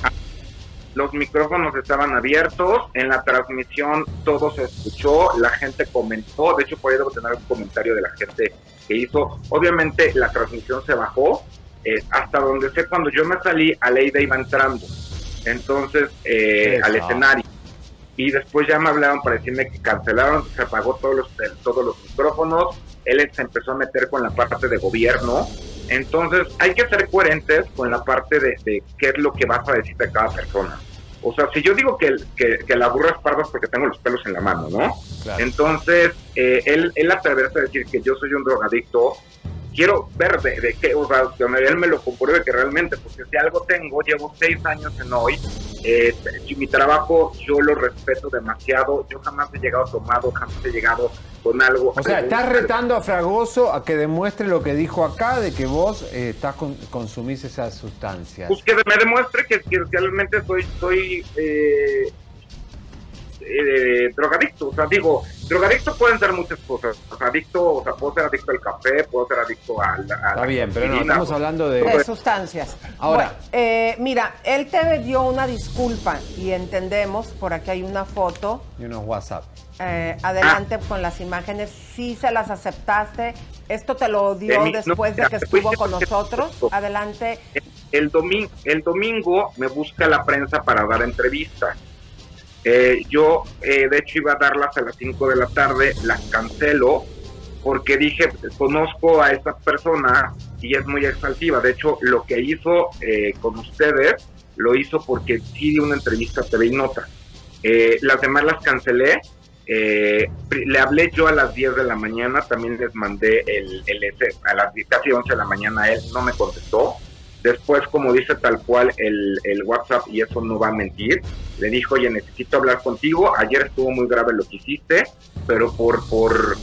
[SPEAKER 5] los micrófonos estaban abiertos, en la transmisión todo se escuchó, la gente comentó, de hecho por ahí debo tener un comentario de la gente que hizo. Obviamente la transmisión se bajó, eh, hasta donde sé cuando yo me salí, Aleida iba entrando, entonces eh, al escenario. Y después ya me hablaron para decirme que cancelaron, se apagó todos los, todos los micrófonos, él se empezó a meter con la parte de gobierno. Entonces hay que ser coherentes con la parte de, de qué es lo que vas a decir de cada persona. O sea, si yo digo que, que, la burra es parda es porque tengo los pelos en la mano, ¿no? Entonces, eh, él, él atreverse a decir que yo soy un drogadicto, quiero ver de, qué, o sea, que él me lo compruebe que realmente, porque si algo tengo, llevo seis años en hoy, eh, mi trabajo yo lo respeto demasiado, yo jamás he llegado tomado, jamás he llegado con algo.
[SPEAKER 1] O sea, estás retando a Fragoso a que demuestre lo que dijo acá, de que vos eh, estás con, consumís esas sustancias.
[SPEAKER 5] Pues que me demuestre que, realmente soy, soy eh, eh, drogadicto. O sea, digo, drogadicto pueden ser muchas cosas. O sea, adicto, o sea, puedo ser adicto al café, puedo ser adicto al.
[SPEAKER 1] Está bien, pero no, estamos hablando de.
[SPEAKER 2] de sustancias. Ahora. eh, mira, él te dio una disculpa y entendemos, por aquí hay una foto.
[SPEAKER 1] Y unos WhatsApp.
[SPEAKER 2] Eh, adelante con las imágenes, sí se las aceptaste. Esto te lo dio después de que estuvo con nosotros. Adelante.
[SPEAKER 5] El, domingo, el domingo me busca la prensa para dar entrevista. Eh, yo, eh, de hecho, iba a darlas a las 5 de la tarde, las cancelo porque dije, conozco a esta persona y es muy exaltiva. De hecho, lo que hizo eh, con ustedes, lo hizo porque sí dio una entrevista a TV y Nota. las demás las cancelé. le hablé yo a las 10 de la mañana, también les mandé el, el a las casi 11 de la mañana, él no me contestó. Después, como dice tal cual el, el, WhatsApp, y eso no va a mentir, le dijo, oye, necesito hablar contigo, ayer estuvo muy grave lo que hiciste, pero por, por,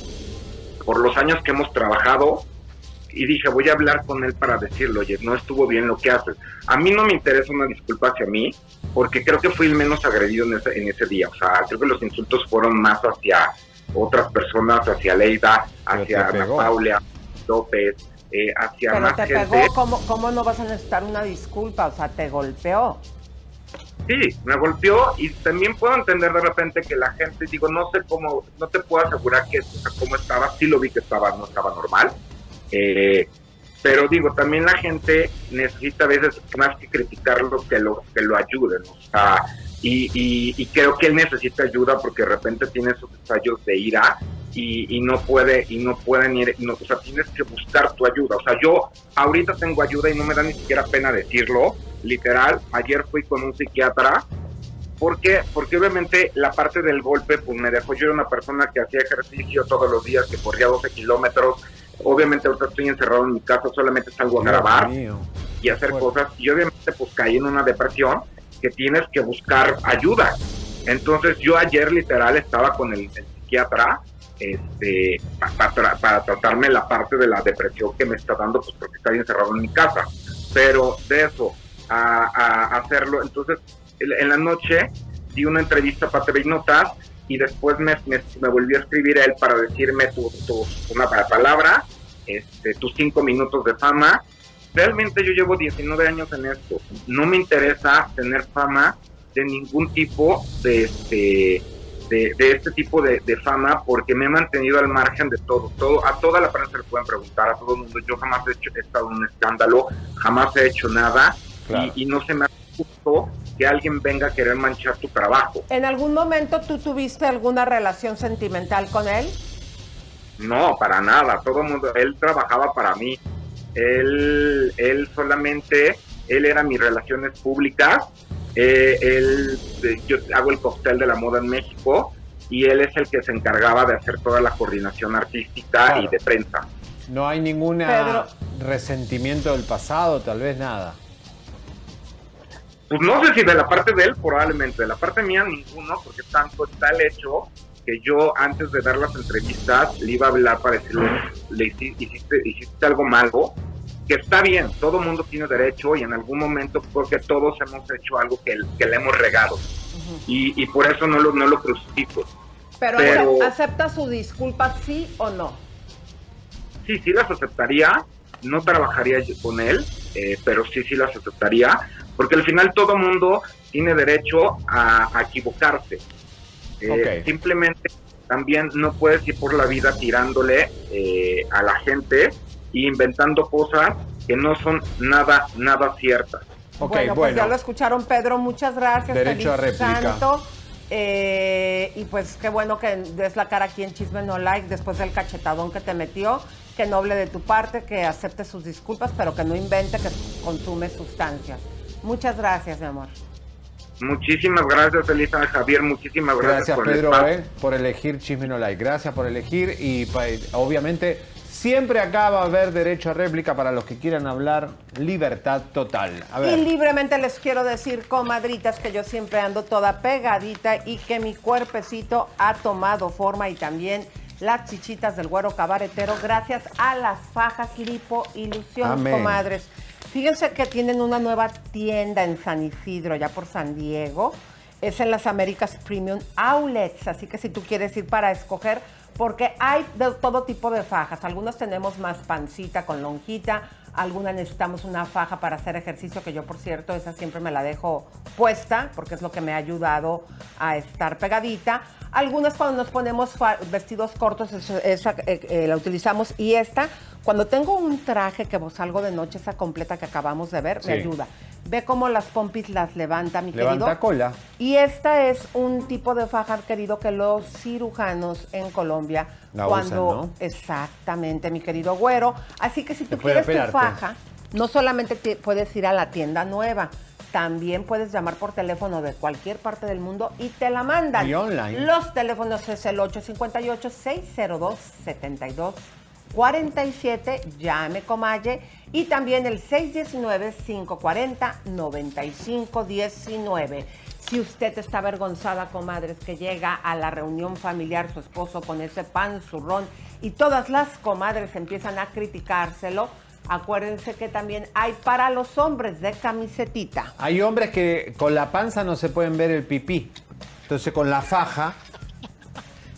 [SPEAKER 5] por los años que hemos trabajado, y dije, voy a hablar con él para decirle, oye, no estuvo bien lo que haces. A mí no me interesa una disculpa hacia mí, porque creo que fui el menos agredido en ese, en ese día. O sea, creo que los insultos fueron más hacia otras personas, hacia Leida, hacia Ana Paula López, eh, hacia
[SPEAKER 2] Pero te pegó, ¿cómo, ¿cómo no vas a necesitar una disculpa? O sea, te golpeó.
[SPEAKER 5] Sí, me golpeó y también puedo entender de repente que la gente, digo, no sé cómo, no te puedo asegurar que cómo estaba, sí lo vi que estaba, no estaba normal, eh, pero digo, también la gente necesita a veces más que criticarlo que lo, que lo ayuden, o sea, y, y, creo que él necesita ayuda porque de repente tiene esos ensayos de ira y, no puede y no pueden ir, no, o sea, tienes que buscar tu ayuda. O sea, yo ahorita tengo ayuda y no me da ni siquiera pena decirlo, literal. Ayer fui con un psiquiatra. Porque porque obviamente la parte del golpe pues me dejó. Yo era una persona que hacía ejercicio todos los días que corría 12 kilómetros. Obviamente ahorita estoy encerrado en mi casa solamente salgo a grabar y hacer cosas. Y obviamente pues caí en una depresión que tienes que buscar ayuda. Entonces yo ayer literal estaba con el, psiquiatra este, para, tratarme la parte de la depresión que me está dando, pues porque estoy encerrado en mi casa. Pero de eso, a, hacerlo, entonces en la noche di una entrevista para TV Notas y después me, me, volvió a escribir a él para decirme tu, tu, una palabra, este, tus cinco minutos de fama realmente yo llevo 19 años en esto. No me interesa tener fama de ningún tipo de este de, este tipo de, fama porque me he mantenido al margen de todo. todo a toda la prensa le pueden preguntar, a todo el mundo. Yo jamás he, hecho, estado en un escándalo, jamás he hecho nada y, y, no se me ha justo que alguien venga a querer manchar tu trabajo.
[SPEAKER 2] ¿En algún momento tú tuviste alguna relación sentimental con él?
[SPEAKER 5] No, para nada. Todo el mundo, él trabajaba para mí él, él solamente, él era mis relaciones públicas, eh, él, yo hago el cóctel de la moda en México y él es el que se encargaba de hacer toda la coordinación artística y de prensa.
[SPEAKER 1] No hay ningún resentimiento del pasado, tal vez nada.
[SPEAKER 5] Pues no sé si de la parte de él, probablemente. De la parte mía, ninguno, porque tanto está el hecho que yo antes de dar las entrevistas le iba a hablar para decirle, le hiciste, hiciste, algo malo, que está bien, todo mundo tiene derecho y en algún momento porque todos hemos hecho algo que, que le hemos regado y, y, por eso no lo, no lo crucifico.
[SPEAKER 2] Pero, ¿acepta su disculpa sí o no?
[SPEAKER 5] Sí, sí las aceptaría, no trabajaría con él, eh, pero sí, sí las aceptaría, porque al final todo mundo tiene derecho a, a equivocarse. Eh, simplemente también no puedes ir por la vida tirándole eh, a la gente e inventando cosas que no son nada, nada ciertas.
[SPEAKER 1] Ok,
[SPEAKER 2] bueno, pues
[SPEAKER 1] bueno.
[SPEAKER 2] ya lo escucharon, Pedro. Muchas gracias.
[SPEAKER 1] Derecho a réplica.
[SPEAKER 2] Santo. Eh, y pues qué bueno que des la cara aquí en Chisme No Like después del cachetadón que te metió. Que noble de tu parte, que acepte sus disculpas, pero que no invente que consume sustancias. Muchas gracias, mi amor.
[SPEAKER 5] Muchísimas gracias, Elisa Javier. Muchísimas gracias,
[SPEAKER 1] Gracias,
[SPEAKER 5] por
[SPEAKER 1] Pedro, eh, por elegir Chisme No Like. Gracias por elegir y pa- obviamente siempre acá va a haber derecho a réplica para los que quieran hablar. Libertad total. A
[SPEAKER 2] Y libremente les quiero decir, comadritas, que yo siempre ando toda pegadita y que mi cuerpecito ha tomado forma y también las chichitas del güero cabaretero gracias a las fajas Lipo Ilusión,
[SPEAKER 1] Amén.
[SPEAKER 2] comadres. Fíjense que tienen una nueva tienda en San Isidro, ya por San Diego. Es en las Américas Premium Outlets, así que si tú quieres ir para escoger, porque hay de todo tipo de fajas. Algunas tenemos más pancita con lonjita, algunas necesitamos una faja para hacer ejercicio, que yo por cierto esa siempre me la dejo puesta, porque es lo que me ha ayudado a estar pegadita. Algunas cuando nos ponemos vestidos cortos, esa, eh, eh, la utilizamos. Y esta, cuando tengo un traje que salgo de noche, esa completa que acabamos de ver, me ayuda. Ve cómo las pompis las levanta, mi
[SPEAKER 1] Levanta
[SPEAKER 2] querido.
[SPEAKER 1] cola.
[SPEAKER 2] Y esta es un tipo de faja, querido, que los cirujanos en Colombia,
[SPEAKER 1] La
[SPEAKER 2] cuando
[SPEAKER 1] usan, ¿no?
[SPEAKER 2] exactamente, mi querido güero. Así que si tú quieres tu faja, no solamente te- puedes ir a la tienda nueva, también puedes llamar por teléfono de cualquier parte del mundo y te la mandan.
[SPEAKER 1] Y online.
[SPEAKER 2] Los teléfonos es el 858-602-7247, llame Comalle, y también el 619-540-9519. Si usted está avergonzada, comadres, que llega a la reunión familiar su esposo con ese pan zurrón y todas las comadres empiezan a criticárselo, acuérdense que también hay para los hombres de camisetita.
[SPEAKER 1] Hay hombres que con la panza no se pueden ver el pipí. Entonces con la faja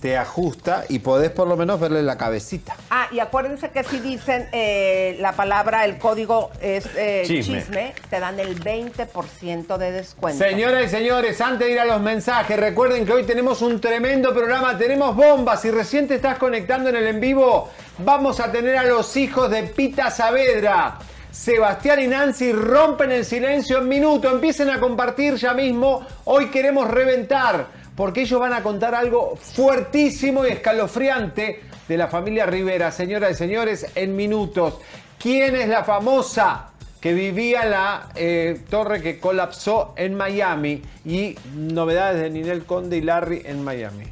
[SPEAKER 1] te ajusta y podés por lo menos verle la cabecita.
[SPEAKER 2] Ah, y acuérdense que si dicen eh, la palabra, el código es eh,
[SPEAKER 1] Chisme.
[SPEAKER 2] chisme. te dan el 20% de descuento.
[SPEAKER 1] Señoras y señores, antes de ir a los mensajes, recuerden que hoy tenemos un tremendo programa, tenemos bombas. Si recién te estás conectando en el en vivo, vamos a tener a los hijos de Pita Saavedra. Sebastián y Nancy rompen el silencio en minuto, empiecen a compartir ya mismo. Hoy queremos reventar, porque ellos van a contar algo fuertísimo y escalofriante de la familia Rivera. Señoras y señores, en minutos. ¿Quién es la famosa que vivía la eh, torre que colapsó en Miami y novedades de Ninel Conde y Larry en Miami.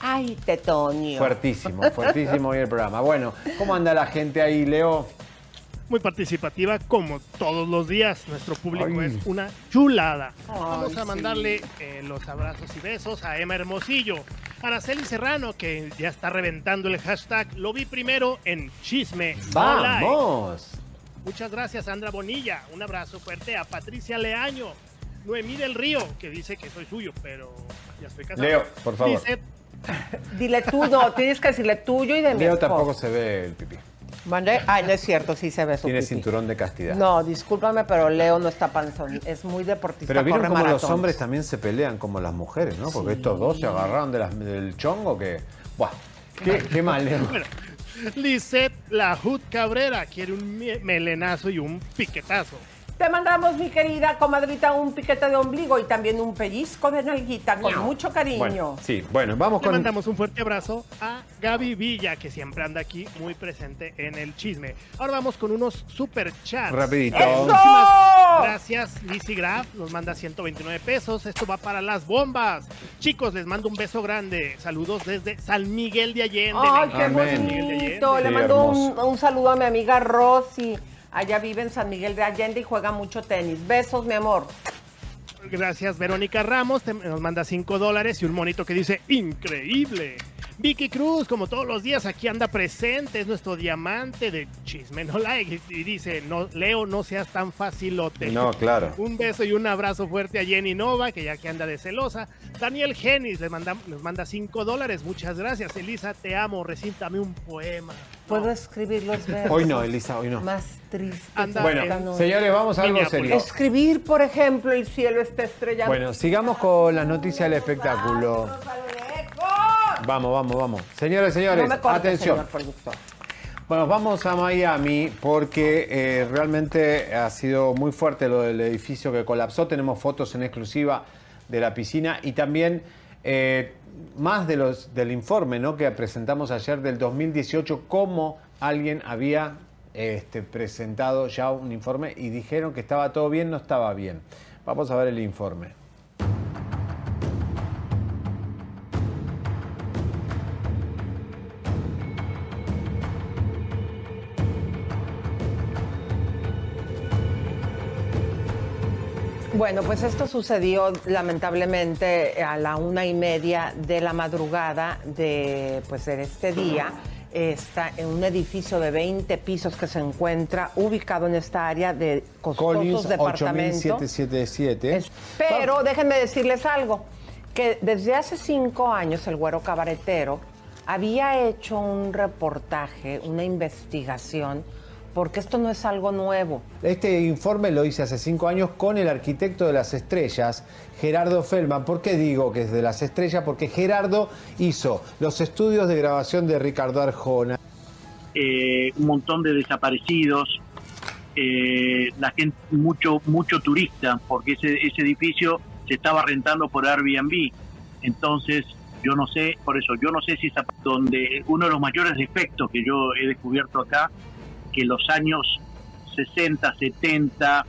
[SPEAKER 2] Ay, Tetonio.
[SPEAKER 1] Fuertísimo, fuertísimo hoy el programa. Bueno, ¿cómo anda la gente ahí, Leo?
[SPEAKER 3] Muy participativa como todos los días. Nuestro público
[SPEAKER 1] Ay.
[SPEAKER 3] es una chulada.
[SPEAKER 2] Ay,
[SPEAKER 3] Vamos a
[SPEAKER 2] sí.
[SPEAKER 3] mandarle eh, los abrazos y besos a Emma Hermosillo, Araceli Serrano, que ya está reventando el hashtag. Lo vi primero en Chisme.
[SPEAKER 1] ¡Vamos!
[SPEAKER 3] Muchas gracias, Sandra Bonilla. Un abrazo fuerte a Patricia Leaño. Noemí del Río, que dice que soy suyo, pero ya estoy casado.
[SPEAKER 1] Leo, por favor.
[SPEAKER 3] Dice,
[SPEAKER 2] Dile tú, no, tienes que decirle tuyo y de mi
[SPEAKER 1] Leo tampoco se ve el pipí.
[SPEAKER 2] ¿Mande? Ay, no es cierto, sí se ve su
[SPEAKER 1] Tiene
[SPEAKER 2] pipí.
[SPEAKER 1] cinturón de castidad.
[SPEAKER 2] No, discúlpame, pero Leo no está panzón. Es muy deportista,
[SPEAKER 1] Pero vieron cómo los hombres también se pelean como las mujeres, ¿no? Porque estos dos se agarraron de las- del chongo que... ¡Buah! ¡Qué, qué mal, Leo!
[SPEAKER 3] bueno, Lisette La Hood Cabrera quiere un me- melenazo y un piquetazo.
[SPEAKER 2] Te mandamos, mi querida comadrita, un piquete de ombligo y también un pellizco de nalguita con mucho cariño.
[SPEAKER 1] Bueno, sí, bueno, vamos
[SPEAKER 3] Le
[SPEAKER 1] con...
[SPEAKER 3] mandamos un fuerte abrazo a Gaby Villa, que siempre anda aquí muy presente en el chisme. Ahora vamos con unos super chats.
[SPEAKER 1] Rapidito.
[SPEAKER 2] ¡Eso!
[SPEAKER 3] Muchísimas gracias, Lizzy Graf. Nos manda 129 pesos. Esto va para las bombas. Chicos, les mando un beso grande. Saludos desde San Miguel de Allende.
[SPEAKER 2] Ay, qué
[SPEAKER 1] Amén.
[SPEAKER 2] Bonito. Le mando un, un saludo a mi amiga Rosy. Allá vive en San Miguel de Allende y juega mucho tenis. Besos, mi amor.
[SPEAKER 3] Gracias, Verónica Ramos. te- nos manda 5 dólares y un monito que dice increíble. Vicky Cruz, como todos los días, aquí anda presente. Es nuestro diamante de chisme, no like. Y dice, no, Leo, no seas tan facilote.
[SPEAKER 1] No, claro.
[SPEAKER 3] Un beso y un abrazo fuerte a Jenny Nova, que ya que anda de celosa. Daniel Genis les manda, nos manda 5 dólares. Muchas gracias. Elisa, te amo. Recítame un poema.
[SPEAKER 2] ¿Puedo escribir los versos?
[SPEAKER 1] Hoy no, Elisa, hoy no.
[SPEAKER 2] Más tristes.
[SPEAKER 3] Anda,
[SPEAKER 1] Bueno, señores, vamos a algo serio.
[SPEAKER 2] Escribir, por ejemplo, el cielo está estrellado.
[SPEAKER 1] Bueno, sigamos con las noticias del espectáculo. Vamos, vamos, vamos. Señores, señores,
[SPEAKER 2] No me corte,
[SPEAKER 1] atención.
[SPEAKER 2] señor productor.
[SPEAKER 1] Bueno, vamos a Miami porque eh, realmente ha sido muy fuerte lo del edificio que colapsó. Tenemos fotos en exclusiva de la piscina y también eh, más de los del informe ¿no? que presentamos ayer del 2018, cómo alguien había este, presentado ya un informe y dijeron que estaba todo bien, no estaba bien. Vamos a ver el informe.
[SPEAKER 2] Bueno, pues esto sucedió lamentablemente a la una y media de la madrugada de, pues, de este día. Está en un edificio de 20 pisos que se encuentra ubicado en esta área de costosos
[SPEAKER 1] Collins
[SPEAKER 2] departamentos.
[SPEAKER 1] 8777.
[SPEAKER 2] Es- Pero déjenme decirles algo, que desde hace cinco años el güero cabaretero había hecho un reportaje, una investigación, porque esto no es algo nuevo.
[SPEAKER 1] Este informe lo hice hace cinco años con el arquitecto de las estrellas, Gerardo Feldman. ¿Por qué digo que es de las estrellas? Porque Gerardo hizo los estudios de grabación de Ricardo Arjona.
[SPEAKER 8] eh, un montón de desaparecidos, eh, la gente, mucho, mucho turista, porque ese, ese edificio se estaba rentando por Airbnb. Entonces, yo no sé, por eso, yo no sé si es donde uno de los mayores defectos que yo he descubierto acá, que los años 60, 70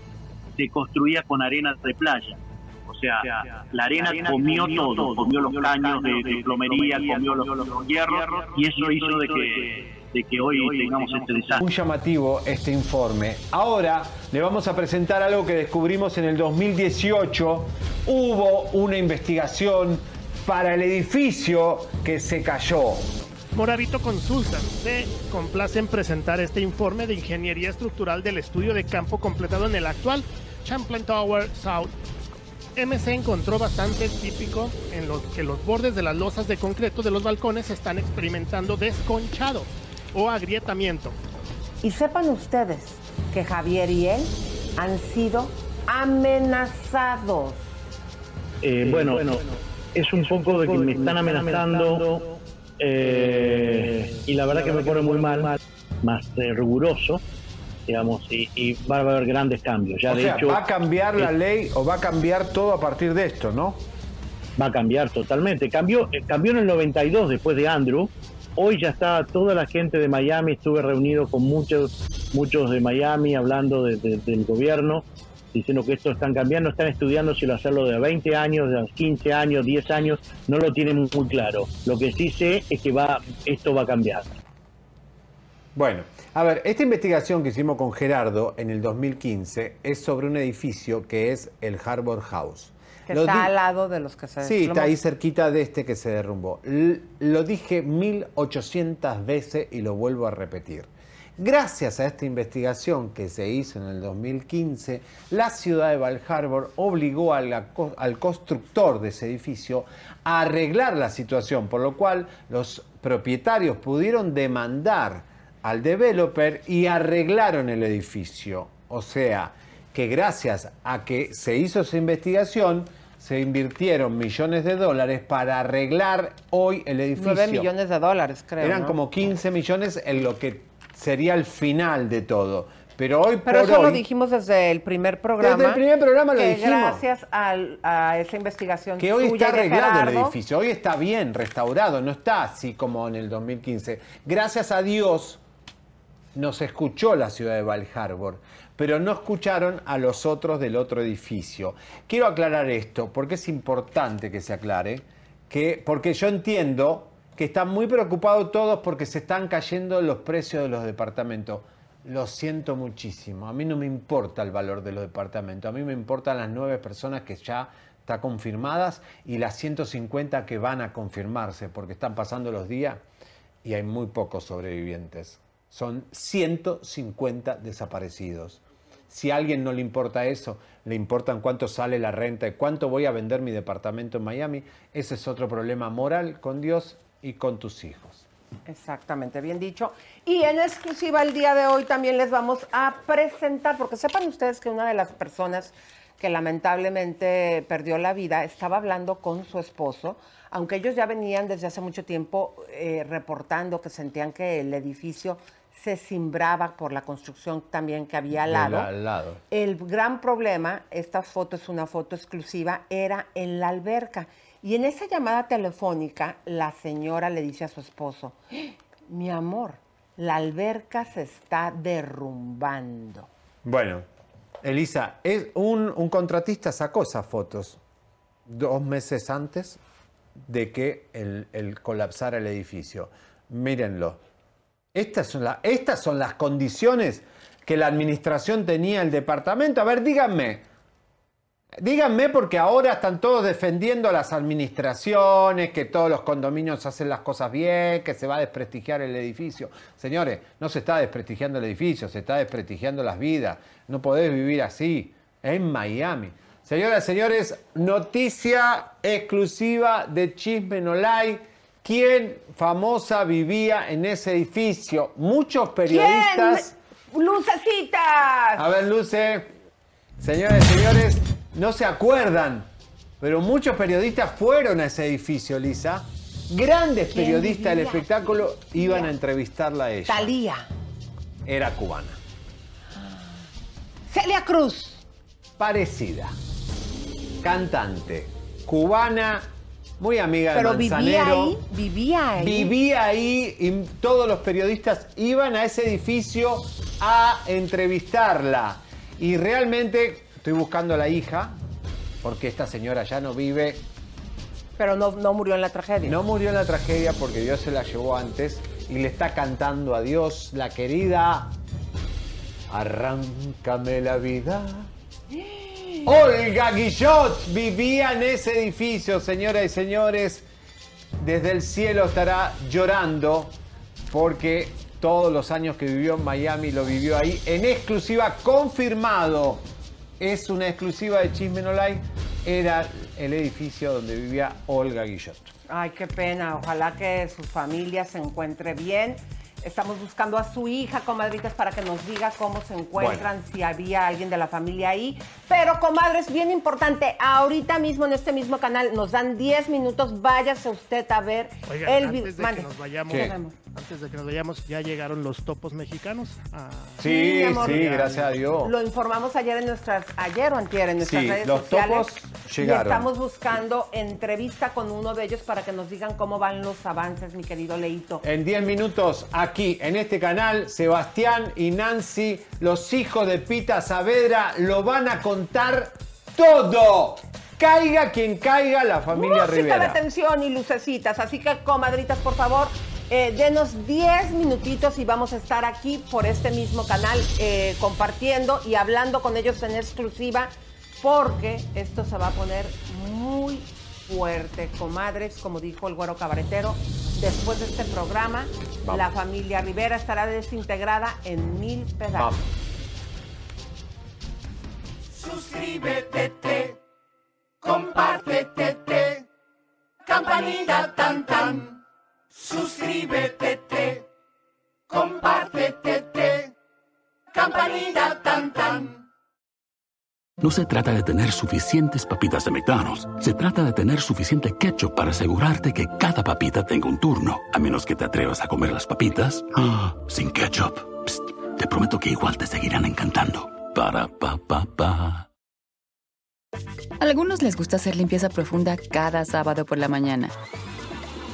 [SPEAKER 8] se construía con arena de playa. O sea, la arena comió todo, comió los caños de, de plomería, comió los, los hierros, y eso hizo de que, de que hoy tengamos este desastre.
[SPEAKER 1] Muy llamativo este informe. Ahora le vamos a presentar algo que descubrimos en el 2018. Hubo una investigación para el edificio que se cayó.
[SPEAKER 3] Moravito Consulta se complace en presentar este informe de ingeniería estructural del estudio de campo completado en el actual Champlain Tower South. MC encontró bastante típico en lo que los bordes de las losas de concreto de los balcones están experimentando desconchado o agrietamiento.
[SPEAKER 2] Y sepan ustedes que Javier y él han sido amenazados.
[SPEAKER 8] Eh, bueno, es un poco de que me están amenazando eh, y la verdad que me pone muy mal, más eh, riguroso, digamos, y, y va a haber grandes cambios. Ya
[SPEAKER 1] o
[SPEAKER 8] de
[SPEAKER 1] sea,
[SPEAKER 8] hecho,
[SPEAKER 1] va a cambiar la ley o va a cambiar todo a partir de esto, ¿no?
[SPEAKER 8] va a cambiar totalmente. Cambió, eh, cambió en el 92 después de Andrew. Hoy ya está toda la gente de Miami. Estuve reunido con muchos, muchos de Miami hablando de- de- del gobierno, diciendo que esto están cambiando, están estudiando si lo hacerlo de 20 años, de 15 años, 10 años. No lo tienen muy claro. Lo que sí sé es que va, esto va a cambiar.
[SPEAKER 1] Bueno, a ver, esta investigación que hicimos con Gerardo en el 2015 es sobre un edificio que es el Harbor House.
[SPEAKER 2] Que
[SPEAKER 1] Lo
[SPEAKER 2] está al lado de los que se
[SPEAKER 1] Sí, está ahí cerquita de este que se derrumbó. L- lo dije 1800 veces y lo vuelvo a repetir. Gracias a esta investigación que se hizo en el 2015, la ciudad de Val Harbor obligó a la co- al constructor de ese edificio a arreglar la situación, por lo cual los propietarios pudieron demandar al developer y arreglaron el edificio. O sea, que gracias a que se hizo esa investigación, se invirtieron millones de dólares para arreglar hoy el edificio.
[SPEAKER 2] 9 millones de dólares, creo.
[SPEAKER 1] Eran
[SPEAKER 2] ¿no?
[SPEAKER 1] como 15 millones en lo que sería el final de todo. Pero hoy
[SPEAKER 2] Pero
[SPEAKER 1] por
[SPEAKER 2] eso lo dijimos desde el primer programa.
[SPEAKER 1] Desde el primer programa lo
[SPEAKER 2] que
[SPEAKER 1] dijimos.
[SPEAKER 2] gracias a esa investigación
[SPEAKER 1] que hoy
[SPEAKER 2] suya
[SPEAKER 1] está arreglado el edificio, hoy está bien restaurado, no está así como en el 2015. Gracias a Dios nos escuchó la ciudad de Val Harbor, pero no escucharon a los otros del otro edificio. Quiero aclarar esto, porque es importante que se aclare, que, porque yo entiendo que están muy preocupados todos porque se están cayendo los precios de los departamentos. Lo siento muchísimo, a mí no me importa el valor de los departamentos, a mí me importan las nueve personas que ya están confirmadas y las 150 que van a confirmarse, porque están pasando los días y hay muy pocos sobrevivientes. Son 150 desaparecidos. Si a alguien no le importa eso, le importan cuánto sale la renta y cuánto voy a vender mi departamento en Miami, ese es otro problema moral con Dios y con tus hijos.
[SPEAKER 2] Exactamente, bien dicho. Y en exclusiva el día de hoy también les vamos a presentar, porque sepan ustedes que una de las personas que lamentablemente perdió la vida, estaba hablando con su esposo, aunque ellos ya venían desde hace mucho tiempo eh, reportando que sentían que el edificio se cimbraba por la construcción también que había al lado.
[SPEAKER 1] al lado.
[SPEAKER 2] El gran problema, esta foto es una foto exclusiva, era en la alberca. Y en esa llamada telefónica, la señora le dice a su esposo, mi amor, la alberca se está derrumbando.
[SPEAKER 1] Bueno, Elisa, es un, contratista sacó esas fotos dos meses antes de que el, colapsara el edificio. Mírenlo. Estas son, estas son las condiciones que la administración tenía el departamento. A ver, díganme. Díganme porque ahora están todos defendiendo a las administraciones, que todos los condominios hacen las cosas bien, que se va a desprestigiar el edificio. Señores, no se está desprestigiando el edificio, se está desprestigiando las vidas. No podés vivir así en Miami. Señoras y señores, noticia exclusiva de Chisme No. ¿Quién famosa vivía en ese edificio? Muchos periodistas...
[SPEAKER 2] ¿Quién? ¡Lucecitas!
[SPEAKER 1] A ver, Luce. Señoras y señores, no se acuerdan, pero muchos periodistas fueron a ese edificio, Lisa. Grandes
[SPEAKER 2] ¿Quién
[SPEAKER 1] periodistas del
[SPEAKER 2] vivía?
[SPEAKER 1] espectáculo iban a entrevistarla a ella.
[SPEAKER 2] Talía.
[SPEAKER 1] Era cubana.
[SPEAKER 2] Celia Cruz.
[SPEAKER 1] Parecida. Cantante. Cubana. Muy amiga de
[SPEAKER 2] Pero vivía
[SPEAKER 1] Manzanero.
[SPEAKER 2] ahí, vivía ahí.
[SPEAKER 1] Vivía ahí y todos los periodistas iban a ese edificio a entrevistarla. Y realmente estoy buscando a la hija, porque esta señora ya no vive.
[SPEAKER 2] Pero no, no murió en la tragedia.
[SPEAKER 1] No murió en la tragedia porque Dios se la llevó antes y le está cantando a Dios la querida. Arráncame la vida. Olga Guillot vivía en ese edificio, señoras y señores. Desde el cielo estará llorando porque todos los años que vivió en Miami lo vivió ahí. En exclusiva, confirmado. Es una exclusiva de Chisme No Like. Era el edificio donde vivía Olga Guillot.
[SPEAKER 2] Ay, qué pena. Ojalá que su familia se encuentre bien. Estamos buscando a su hija, comadritas, para que nos diga cómo se encuentran, si había alguien de la familia ahí. Pero, comadres, bien importante, ahorita mismo en este mismo canal nos dan 10 minutos. Váyase usted a ver
[SPEAKER 3] Oigan,
[SPEAKER 2] el video.
[SPEAKER 3] antes de
[SPEAKER 2] Mande.
[SPEAKER 3] que nos vayamos,
[SPEAKER 1] ¿Qué?
[SPEAKER 3] antes de que nos vayamos, ya llegaron los topos mexicanos. Ah,
[SPEAKER 1] Sí,
[SPEAKER 2] mi amor.
[SPEAKER 1] sí, gracias a Dios.
[SPEAKER 2] Lo informamos ayer en nuestras, ayer o antier en nuestras
[SPEAKER 1] Sí,
[SPEAKER 2] redes
[SPEAKER 1] los
[SPEAKER 2] sociales.
[SPEAKER 1] topos
[SPEAKER 2] Y
[SPEAKER 1] llegaron.
[SPEAKER 2] estamos buscando entrevista con uno de ellos para que nos digan cómo van los avances, mi querido Leito.
[SPEAKER 1] En 10 minutos, aquí en este canal, Sebastián y Nancy, los hijos de Pita Saavedra, lo van a contar todo. Caiga quien caiga, la familia
[SPEAKER 2] Música de
[SPEAKER 1] Rivera.
[SPEAKER 2] tensión y lucecitas. Así que, comadritas, por favor, eh, denos 10 minutitos y vamos a estar aquí por este mismo canal eh, compartiendo y hablando con ellos en exclusiva porque esto se va a poner muy fuerte, comadres, como dijo el güero cabaretero. Después de este programa,
[SPEAKER 1] Vamos.
[SPEAKER 2] la familia Rivera estará desintegrada en mil pedazos.
[SPEAKER 1] Vamos.
[SPEAKER 9] Suscríbete, te, compártete, te, campanita tan tan. Suscríbete, te, compártete, te, campanita tan tan.
[SPEAKER 10] No se trata de tener suficientes papitas de McDonald's. Se trata de tener suficiente ketchup para asegurarte que cada papita tenga un turno. A menos que te atrevas a comer las papitas ah, sin ketchup. Psst, te prometo que igual te seguirán encantando. Para pa pa pa.
[SPEAKER 7] A algunos les gusta hacer limpieza profunda cada sábado por la mañana.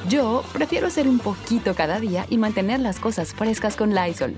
[SPEAKER 7] Yo prefiero hacer un poquito cada día y mantener las cosas frescas con Lysol.